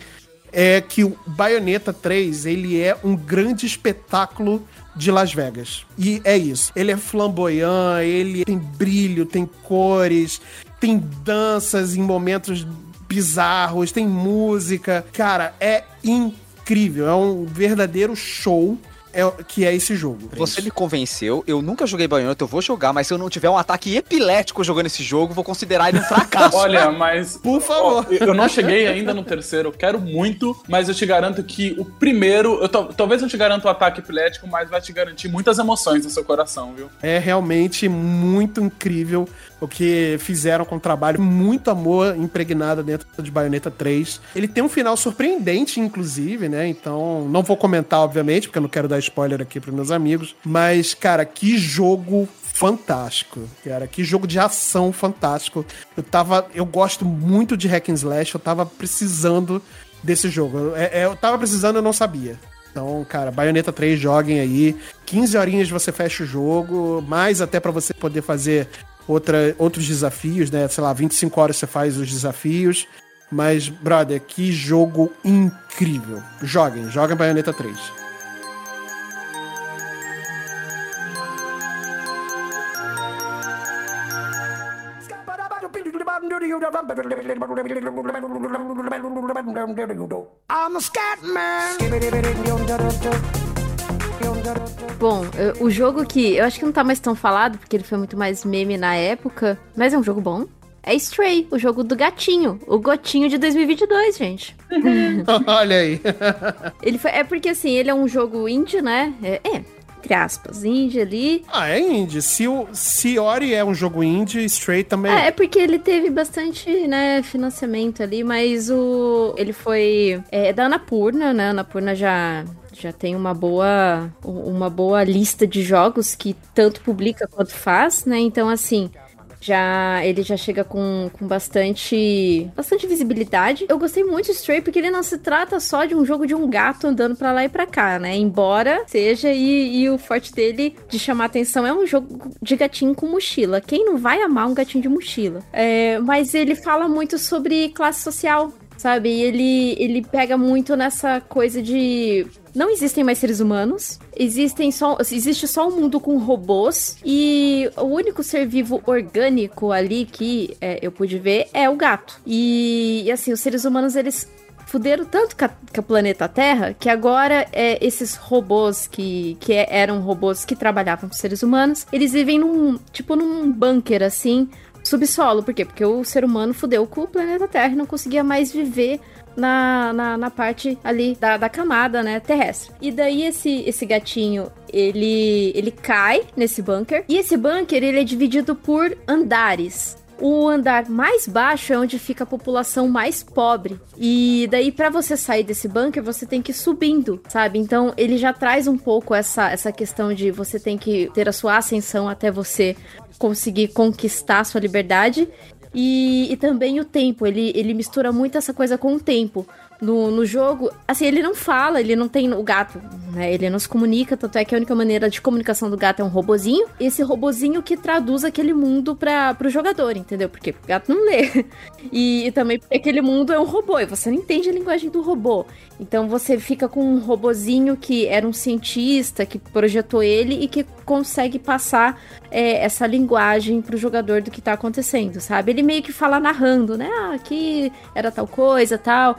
S5: é que o Bayonetta 3 ele é um grande espetáculo de Las Vegas. E é isso. Ele é flamboyant, ele tem brilho, tem cores, tem danças em momentos bizarros, tem música. Cara, é incrível. É um verdadeiro show é, que é esse jogo.
S7: Você me convenceu, eu nunca joguei Bayonetta, eu vou jogar, mas se eu não tiver um ataque epilético jogando esse jogo, vou considerar ele um fracasso.
S1: Olha, mas. Por favor. Ó, eu não cheguei ainda no terceiro, quero muito, mas eu te garanto que o primeiro. Eu talvez não te garanto o ataque epilético, mas vai te garantir muitas emoções no seu coração, viu?
S5: É realmente muito incrível o que fizeram com um trabalho, muito amor impregnado dentro de Bayonetta 3. Ele tem um final surpreendente, inclusive, né? Então, não vou comentar, obviamente, porque eu não quero dar spoiler aqui para meus amigos. Mas, cara, que jogo fantástico, cara. Que jogo de ação fantástico. Eu tava. Eu gosto muito de Hack and Slash, eu tava precisando desse jogo. Eu, é, é, eu tava precisando, eu não sabia. Então, cara, Bayonetta 3, joguem aí. 15 horinhas você fecha o jogo, mais até para você poder fazer outra, outros desafios, né? Sei lá, 25 horas você faz os desafios. Mas, brother, que jogo incrível. Joguem, joguem Bayonetta 3.
S6: I'm a scat man. Bom, o jogo que eu acho que não tá mais tão falado, porque ele foi muito mais meme na época, mas é um jogo bom. É Stray, o jogo do gatinho, o gotinho de 2022, gente.
S5: Olha aí.
S6: ele foi, é porque assim, ele é um jogo indie, né? É, é entre aspas, indie ali.
S5: Ah, é indie. Se, o, se Ori é um jogo indie, Stray também
S6: É, é porque ele teve bastante, né, financiamento ali, mas o ele foi é, da Anapurna, né? A Anapurna já já tem uma boa uma boa lista de jogos que tanto publica quanto faz, né? Então assim, já ele já chega com, com bastante bastante visibilidade. Eu gostei muito de Stray porque ele não se trata só de um jogo de um gato andando pra lá e pra cá, né? Embora seja e, e o forte dele de chamar atenção é um jogo de gatinho com mochila. Quem não vai amar um gatinho de mochila? É, mas ele fala muito sobre classe social, sabe? E ele, ele pega muito nessa coisa de. Não existem mais seres humanos. Existem só, existe só um mundo com robôs. E o único ser vivo orgânico ali que é, eu pude ver é o gato. E, e, assim, os seres humanos, eles fuderam tanto com, a, com o planeta Terra que agora é, esses robôs que, que eram robôs que trabalhavam com seres humanos, eles vivem num tipo num bunker assim, subsolo. Por quê? Porque o ser humano fudeu com o planeta Terra e não conseguia mais viver na, na, na parte ali da, da camada, né, terrestre. E daí esse, esse gatinho, ele, ele cai nesse bunker. E esse bunker, ele é dividido por andares. O andar mais baixo é onde fica a população mais pobre. E daí, para você sair desse bunker, você tem que ir subindo, sabe? Então, ele já traz um pouco essa, essa questão de você tem que ter a sua ascensão até você conseguir conquistar a sua liberdade. E, e também o tempo, ele, ele mistura muito essa coisa com o tempo. No, no jogo, assim, ele não fala, ele não tem o gato, né? Ele não se comunica, tanto é que a única maneira de comunicação do gato é um robozinho. Esse robozinho que traduz aquele mundo para pro jogador, entendeu? Porque o gato não lê. E, e, também porque aquele mundo é um robô, e você não entende a linguagem do robô. Então você fica com um robozinho que era um cientista que projetou ele e que consegue passar é, essa linguagem pro jogador do que tá acontecendo, sabe? Ele meio que fala narrando, né? Ah, aqui era tal coisa, tal.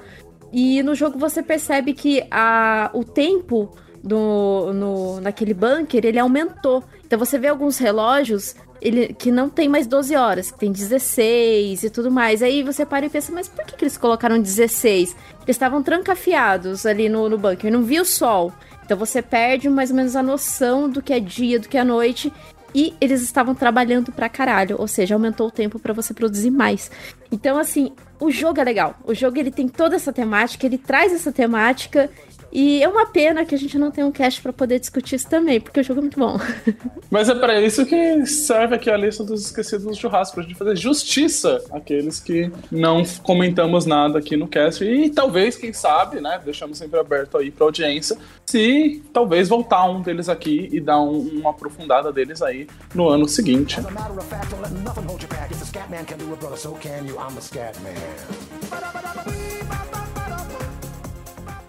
S6: E no jogo você percebe que a, o tempo do, no, naquele bunker, ele aumentou. Então você vê alguns relógios ele, que não tem mais 12 horas, que tem 16 e tudo mais. Aí você para e pensa, mas por que, que eles colocaram 16? Eles estavam trancafiados ali no, no bunker, não via o sol. Então você perde mais ou menos a noção do que é dia, do que é noite. E eles estavam trabalhando pra caralho, ou seja, aumentou o tempo para você produzir mais. Então, assim, o jogo é legal. O jogo ele tem toda essa temática, ele traz essa temática e é uma pena que a gente não tenha um cast para poder discutir isso também, porque o jogo é muito bom.
S1: Mas é para isso que serve aqui a lista dos esquecidos do churrasco, pra gente fazer justiça àqueles que não comentamos nada aqui no cast. E talvez, quem sabe, né? Deixamos sempre aberto aí pra audiência, se talvez voltar um deles aqui e dar um, uma aprofundada deles aí no ano seguinte.
S2: As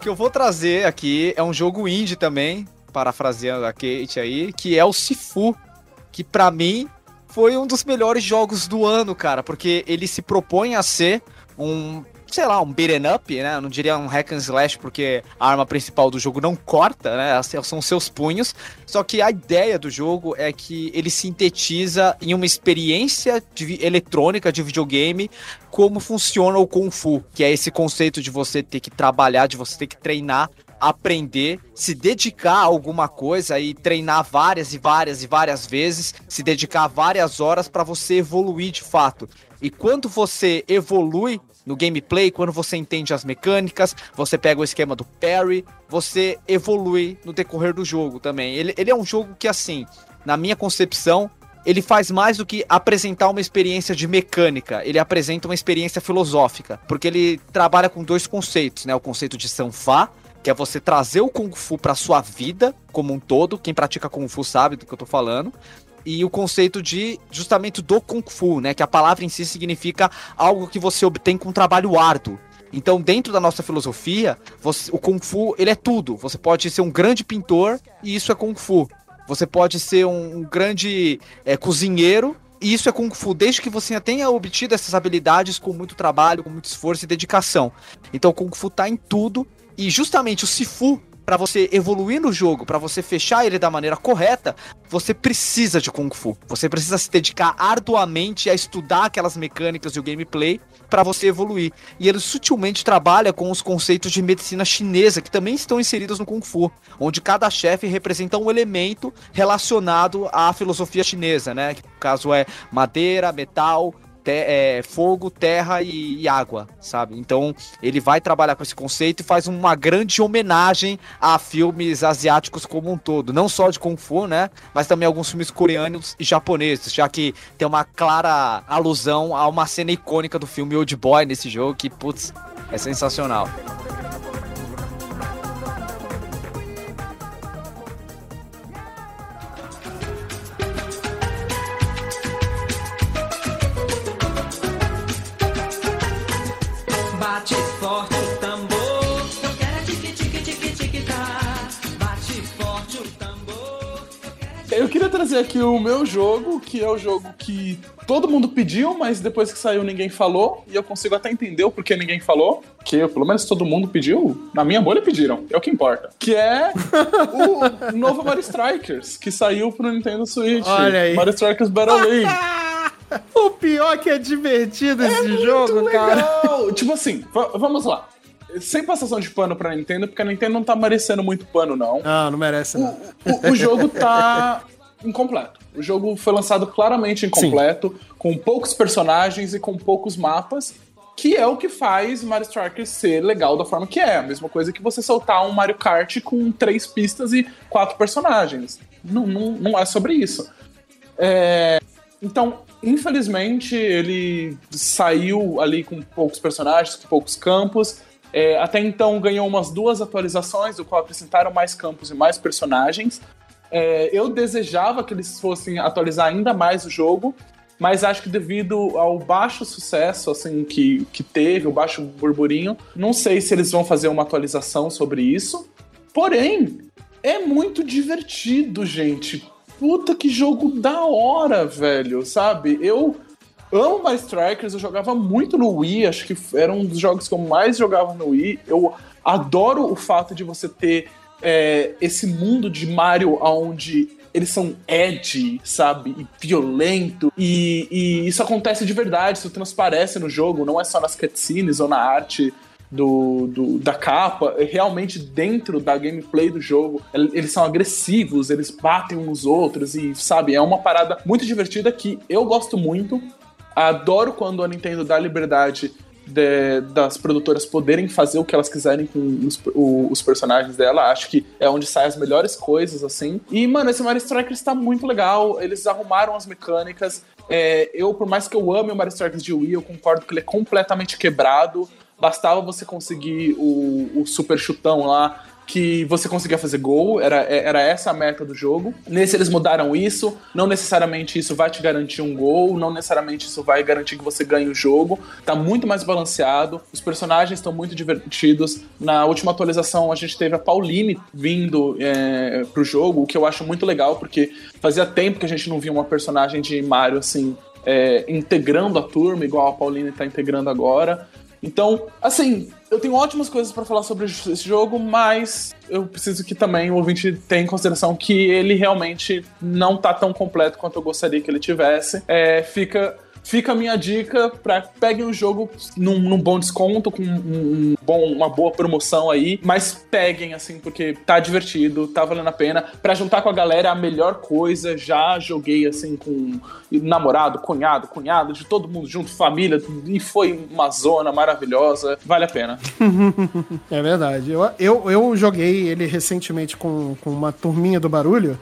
S7: que eu vou trazer aqui é um jogo indie também, parafraseando a Kate aí, que é o Sifu, que pra mim foi um dos melhores jogos do ano, cara, porque ele se propõe a ser um, sei lá, um beat'em up, né? Eu não diria um hack and slash, porque a arma principal do jogo não corta, né? São seus punhos. Só que a ideia do jogo é que ele sintetiza em uma experiência de, eletrônica de videogame como funciona o Kung Fu, que é esse conceito de você ter que trabalhar, de você ter que treinar aprender, se dedicar a alguma coisa e treinar várias e várias e várias vezes, se dedicar várias horas para você evoluir de fato. E quando você evolui no gameplay, quando você entende as mecânicas, você pega o esquema do parry, você evolui no decorrer do jogo também. Ele, ele é um jogo que, assim, na minha concepção, ele faz mais do que apresentar uma experiência de mecânica, ele apresenta uma experiência filosófica, porque ele trabalha com dois conceitos, né? O conceito de sanfá, que é você trazer o Kung Fu para sua vida como um todo. Quem pratica Kung Fu sabe do que eu tô falando. E o conceito de justamente do Kung Fu, né? Que a palavra em si significa algo que você obtém com um trabalho árduo. Então, dentro da nossa filosofia, você, o Kung Fu, ele é tudo. Você pode ser um grande pintor e isso é Kung Fu. Você pode ser um, um grande é, cozinheiro e isso é Kung Fu, desde que você tenha obtido essas habilidades com muito trabalho, com muito esforço e dedicação. Então, Kung Fu tá em tudo e justamente o Sifu, pra você evoluir no jogo, pra você fechar ele da maneira correta, você precisa de Kung Fu. Você precisa se dedicar arduamente a estudar aquelas mecânicas e o gameplay pra você evoluir. E ele sutilmente trabalha com os conceitos de medicina chinesa que também estão inseridos no Kung Fu, onde cada chefe representa um elemento relacionado à filosofia chinesa, né? Que no caso é madeira, metal, te- é, fogo, terra e, e água, sabe? Então ele vai trabalhar com esse conceito e faz uma grande homenagem a filmes asiáticos como um todo, não só de Kung Fu, né? Mas também alguns filmes coreanos e japoneses, já que tem uma clara alusão a uma cena icônica do filme Old Boy nesse jogo que, putz, é sensacional.
S9: Bate forte o tambor. Eu quero é tique tique tique tique tá. Bate forte o tambor.
S1: Eu queria trazer aqui o meu jogo, que é o jogo que todo mundo pediu, mas depois que saiu ninguém falou, e eu consigo até entender o porquê ninguém falou, que pelo menos todo mundo pediu, na minha bolha pediram, é o que importa. Que é o novo Mario Strikers, que saiu pro Nintendo Switch.
S5: Olha aí.
S1: Mario Strikers Battle League.
S5: O pior que é divertido esse jogo,
S1: Muito
S5: cara.
S1: legal! tipo assim, va- vamos lá. Sem passação de pano pra Nintendo, porque a Nintendo não tá merecendo muito pano, não.
S5: Não, não merece, não.
S1: O, o jogo tá incompleto. O jogo foi lançado claramente incompleto, com poucos personagens e com poucos mapas, que é o que faz Mario Strikers ser legal da forma que é. A mesma coisa que você soltar um Mario Kart com três pistas e quatro personagens. Não, não, não é sobre isso. É, então, infelizmente, ele saiu ali com poucos personagens, com poucos campos. É, até então ganhou umas duas atualizações, do qual acrescentaram mais campos e mais personagens. É, eu desejava que eles fossem atualizar ainda mais o jogo, mas acho que devido ao baixo sucesso assim que, que teve, o baixo burburinho, não sei se eles vão fazer uma atualização sobre isso. Porém, é muito divertido, gente. Puta que jogo da hora, velho, sabe? Eu amo My Strikers, eu jogava muito no Wii, acho que era um dos jogos que eu mais jogava no Wii. Eu adoro o fato de você ter é, esse mundo de Mario onde eles são edgy, sabe? E violento. E, e isso acontece de verdade, isso transparece no jogo, não é só nas cutscenes ou na arte do, do- da capa, é realmente dentro da gameplay do jogo, el- eles são agressivos, eles batem uns nos outros e, sabe, é uma parada muito divertida que eu gosto muito. Adoro quando a Nintendo dá liberdade de- das produtoras poderem fazer o que elas quiserem com os, o- os personagens dela. Acho que é onde saem as melhores coisas, assim. E, mano, esse Mario Strikers tá muito legal. Eles arrumaram as mecânicas. É, eu, por mais que eu ame o Mario Strikers de Wii, eu concordo que ele é completamente quebrado. Bastava você conseguir o, o super chutão lá, que você conseguia fazer gol, era, era essa a meta do jogo. Nesse eles mudaram isso, não necessariamente isso vai te garantir um gol, não necessariamente isso vai garantir que você ganhe o jogo. Tá muito mais balanceado, os personagens estão muito divertidos. Na última atualização a gente teve a Pauline vindo é, pro jogo, o que eu acho muito legal, porque fazia tempo que a gente não via uma personagem de Mario assim. é, integrando a turma, igual a Pauline tá integrando agora. Então, assim, eu tenho ótimas coisas pra falar sobre esse jogo, mas eu preciso que também o ouvinte tenha em consideração que ele realmente não tá tão completo quanto eu gostaria que ele tivesse. É, fica. Fica a minha dica para peguem o jogo num, num bom desconto, com um, um bom, uma boa promoção aí, mas peguem assim, porque tá divertido, tá valendo a pena. Pra juntar com a galera é a melhor coisa. Já joguei assim com namorado, cunhado, cunhado, de todo mundo junto, família, e foi uma zona maravilhosa. Vale a pena.
S5: É verdade. Eu, eu, eu joguei ele recentemente com, com uma turminha do barulho.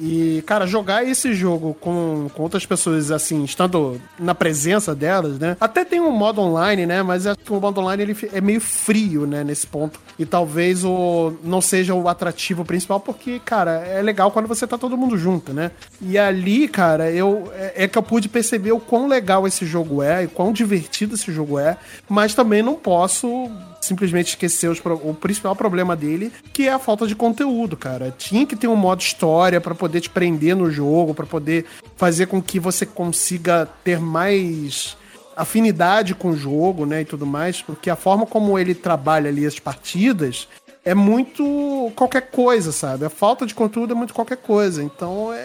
S5: E, cara, jogar esse jogo com, com outras pessoas, assim, estando na presença delas, né? Até tem um modo online, né? Mas acho que o modo online ele é meio frio, né? Nesse ponto. E talvez o não seja o atrativo principal, porque, cara, é legal quando você tá todo mundo junto, né? E ali, cara, eu é, é que eu pude perceber o quão legal esse jogo é e quão divertido esse jogo é. Mas também não posso simplesmente esquecer os o principal problema dele, que é a falta de conteúdo, cara. Tinha que ter um modo história pra poder te prender no jogo, pra poder fazer com que você consiga ter mais afinidade com o jogo, né, e tudo mais, porque a forma como ele trabalha ali as partidas é muito qualquer coisa, sabe? A falta de conteúdo é muito qualquer coisa. Então é,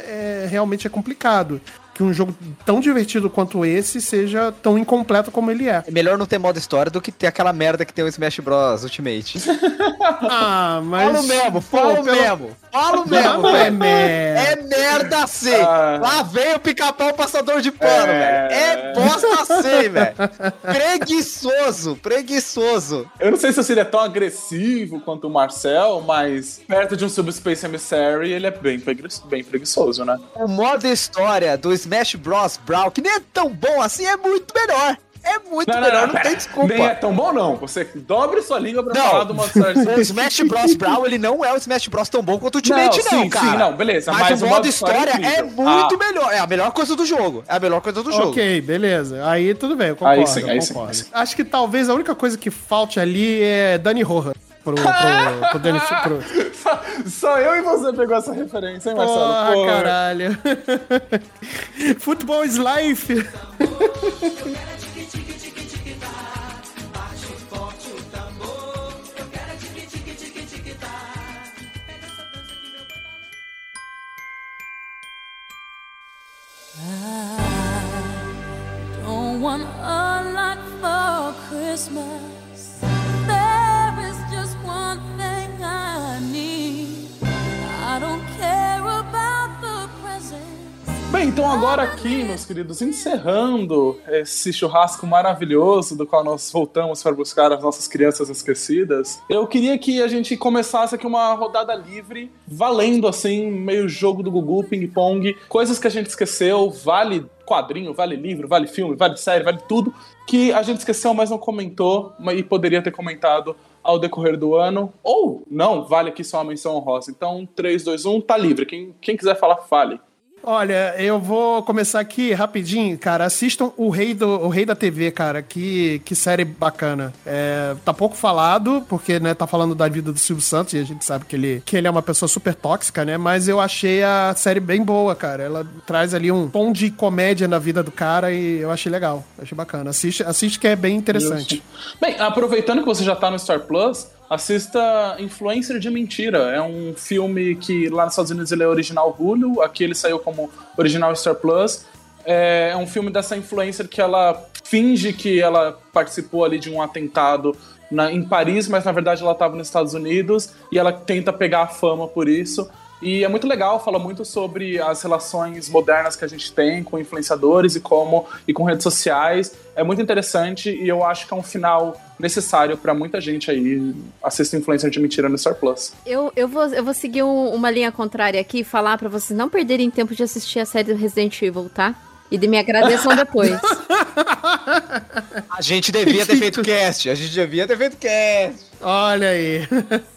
S5: é- realmente é complicado que um jogo tão divertido quanto esse seja tão incompleto como ele é.
S7: É melhor não ter modo história do que ter aquela merda que tem o Smash Bros Ultimate.
S5: Ah, mas.
S7: Falo mesmo,
S5: Pô,
S7: falo
S5: pelo-
S7: mesmo. Falo mesmo,
S5: Não é merda.
S7: É merda sim.
S1: Ah.
S7: Lá vem o pica-pau passador de pano,
S1: É.
S7: velho. É bosta sim, velho. Preguiçoso, preguiçoso.
S1: Eu não sei se eu seria tão agressivo quanto o Marcel, mas perto de um Subspace Emissary, ele é bem, pregui- bem preguiçoso, né?
S7: O modo história do Smash Bros. Brawl, que nem é tão bom assim, é muito melhor. É muito melhor, não,
S1: pera.
S7: tem desculpa.
S1: Nem é tão bom, não. Você dobre sua língua pra
S7: Não.
S1: falar do modo história.
S7: O Smash Bros. Brawl, ele não é o Smash Bros. tão bom quanto o Ultimate, não,
S1: sim,
S7: cara.
S1: sim, não, beleza.
S7: Mas,
S1: Mas,
S7: o modo história é,
S1: incrível.
S7: muito
S1: Ah,
S7: melhor. É a melhor coisa do jogo. É a melhor coisa do jogo.
S5: Ok, beleza. Aí tudo bem, eu concordo.
S1: Aí sim, aí sim,
S5: concordo.
S1: aí sim.
S5: Acho que talvez a única coisa que falte ali é Dani Roja. Pro, pro, pro pro...
S1: Só, só eu e você pegou essa referência, hein, Marcelo?
S5: Porra,
S1: Pô,
S5: caralho. Futebol is life.
S1: Bem, então agora aqui, meus queridos, encerrando esse churrasco maravilhoso do qual nós voltamos para buscar as nossas crianças esquecidas, eu queria que a gente começasse aqui uma rodada livre, valendo assim, meio jogo do Gugu, ping-pong, coisas que a gente esqueceu, vale quadrinho, vale livro, vale filme, vale série, vale tudo, que a gente esqueceu, mas não comentou e poderia ter comentado ao decorrer do ano, ou não, vale aqui só uma menção honrosa. Então, 3, 2, 1, tá livre. Quem, quem quiser falar, fale.
S5: Olha, eu vou começar aqui rapidinho, cara. Assistam o Rei, do, o Rei da TV, cara. Que, que série bacana. É, tá pouco falado, porque né, tá falando da vida do Silvio Santos e a gente sabe que ele, que ele é uma pessoa super tóxica, né? Mas eu achei a série bem boa, cara. Ela traz ali um tom de comédia na vida do cara e eu achei legal. Achei bacana. Assiste, assiste que é bem interessante.
S1: Bem, aproveitando que você já tá no Star Plus, assista Influencer de Mentira. É um filme que lá nos Estados Unidos ele é original Hulu, aqui ele saiu como original Star Plus. É, é um filme dessa influencer que ela finge que ela participou ali de um atentado na- em Paris, mas na verdade ela estava nos Estados Unidos e ela tenta pegar a fama por isso. E é muito legal, fala muito sobre as relações modernas que a gente tem com influenciadores e como e com redes sociais. É muito interessante e eu acho que é um final necessário pra muita gente aí. Assista Influencer de Mentira no Star Plus.
S6: Eu, eu, vou, eu vou seguir um- uma linha contrária aqui e falar pra vocês não perderem tempo de assistir a série do Resident Evil, tá? E de me agradeçam depois.
S7: A gente devia ter feito cast. A gente devia ter feito cast.
S5: Olha aí.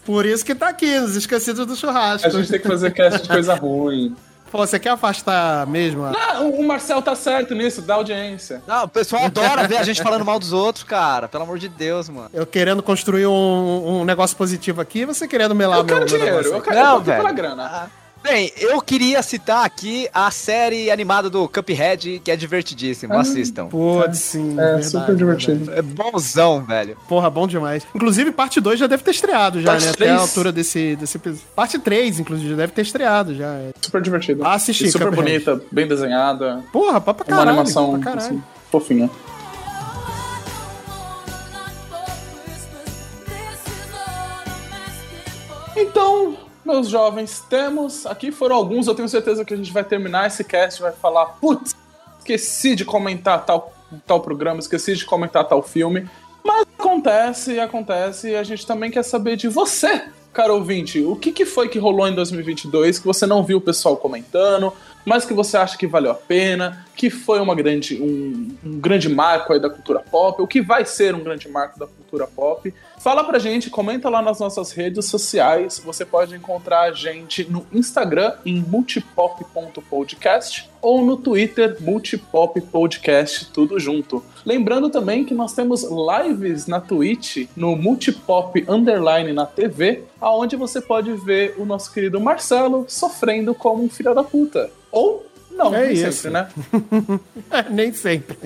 S5: Por isso que tá aqui, nos esquecidos do churrasco.
S1: A gente tem que fazer cast de coisa ruim.
S5: Pô, você quer afastar mesmo?
S1: Ah, o Marcel tá certo nisso, dá audiência.
S7: Não, o pessoal adora ver a gente falando mal dos outros, cara. Pelo amor de Deus, mano.
S5: Eu querendo construir um, um negócio positivo aqui você querendo melar
S1: Eu
S5: meu,
S1: quero
S5: meu
S1: dinheiro,
S5: negócio
S1: eu quero
S7: Não,
S1: eu
S7: velho.
S1: pela grana.
S7: Bem, eu queria citar aqui a série animada do Cuphead, que é divertidíssimo. Assistam.
S5: Putz, sim.
S1: É,
S5: verdade,
S1: super divertido.
S5: verdade.
S7: É bonzão, velho.
S5: Porra, bom demais. Inclusive, parte 2 já deve ter estreado já,
S1: Parte
S5: né? Até a altura desse, desse episódio. Parte 3, inclusive, já deve ter estreado já.
S1: Super divertido.
S5: Ah, assisti,
S1: E super
S5: Cuphead.
S1: bonita, bem desenhada.
S5: Porra, pra pra
S1: Uma
S5: caralho.
S1: animação
S5: pra caralho.
S1: assim, fofinha. Então, meus jovens, temos. Aqui foram alguns, eu tenho certeza que a gente vai terminar esse cast vai falar: putz, esqueci de comentar tal, tal programa, esqueci de comentar tal filme. Mas acontece, acontece, e a gente também quer saber de você, caro ouvinte. O que, que foi que rolou em 2022 que você não viu o pessoal comentando, mas que você acha que valeu a pena, que foi uma grande, um, um grande marco aí da cultura pop, o que vai ser um grande marco da cultura pop. Fala pra gente, comenta lá nas nossas redes sociais. Você pode encontrar a gente no Instagram em multipop.podcast ou no Twitter multipoppodcast, tudo junto. Lembrando também que nós temos lives na Twitch, no multipop underline na TV, aonde você pode ver o nosso querido Marcelo sofrendo como um filho da puta. Ou não,
S5: É
S1: nem
S5: isso.
S1: sempre, né?
S5: É, nem sempre.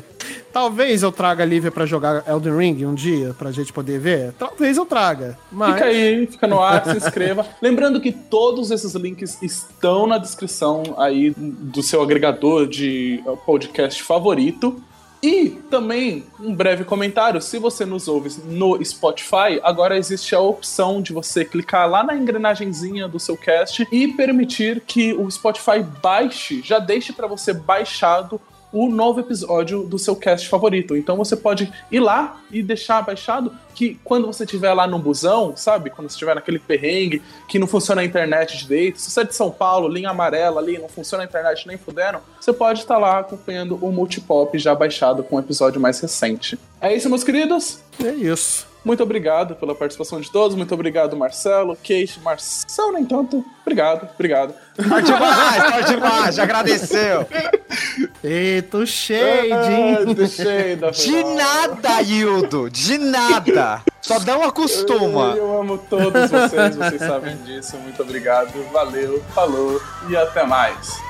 S5: Talvez eu traga a Lívia pra jogar Elden Ring um dia, pra gente poder ver. Talvez eu traga. Mas...
S1: Fica aí, fica no ar, se inscreva. Lembrando que todos esses links estão na descrição aí do seu agregador de podcast favorito. E também um breve comentário: se você nos ouve no Spotify, agora existe a opção de você clicar lá na engrenagemzinha do seu cast e permitir que o Spotify baixe, já deixe para você baixado o novo episódio do seu cast favorito. Então você pode ir lá e deixar baixado que quando você estiver lá no busão, sabe? Quando você estiver naquele perrengue que não funciona a internet direito, se você é de São Paulo, linha amarela ali, não funciona a internet nem fudendo, você pode estar lá acompanhando o Multipop já baixado com o episódio mais recente. É isso, meus queridos?
S5: É isso.
S1: Muito obrigado pela participação de todos. Muito obrigado, Marcelo, Kate, Marcelo, nem tanto. Obrigado, obrigado.
S7: Tá demais, tá demais, já agradeceu.
S5: Eita, o shade.
S1: shade.
S7: De nada, Hildo, de nada. Só dá uma costuma.
S1: Eu amo todos vocês, vocês sabem disso. Muito obrigado, valeu, falou e até mais.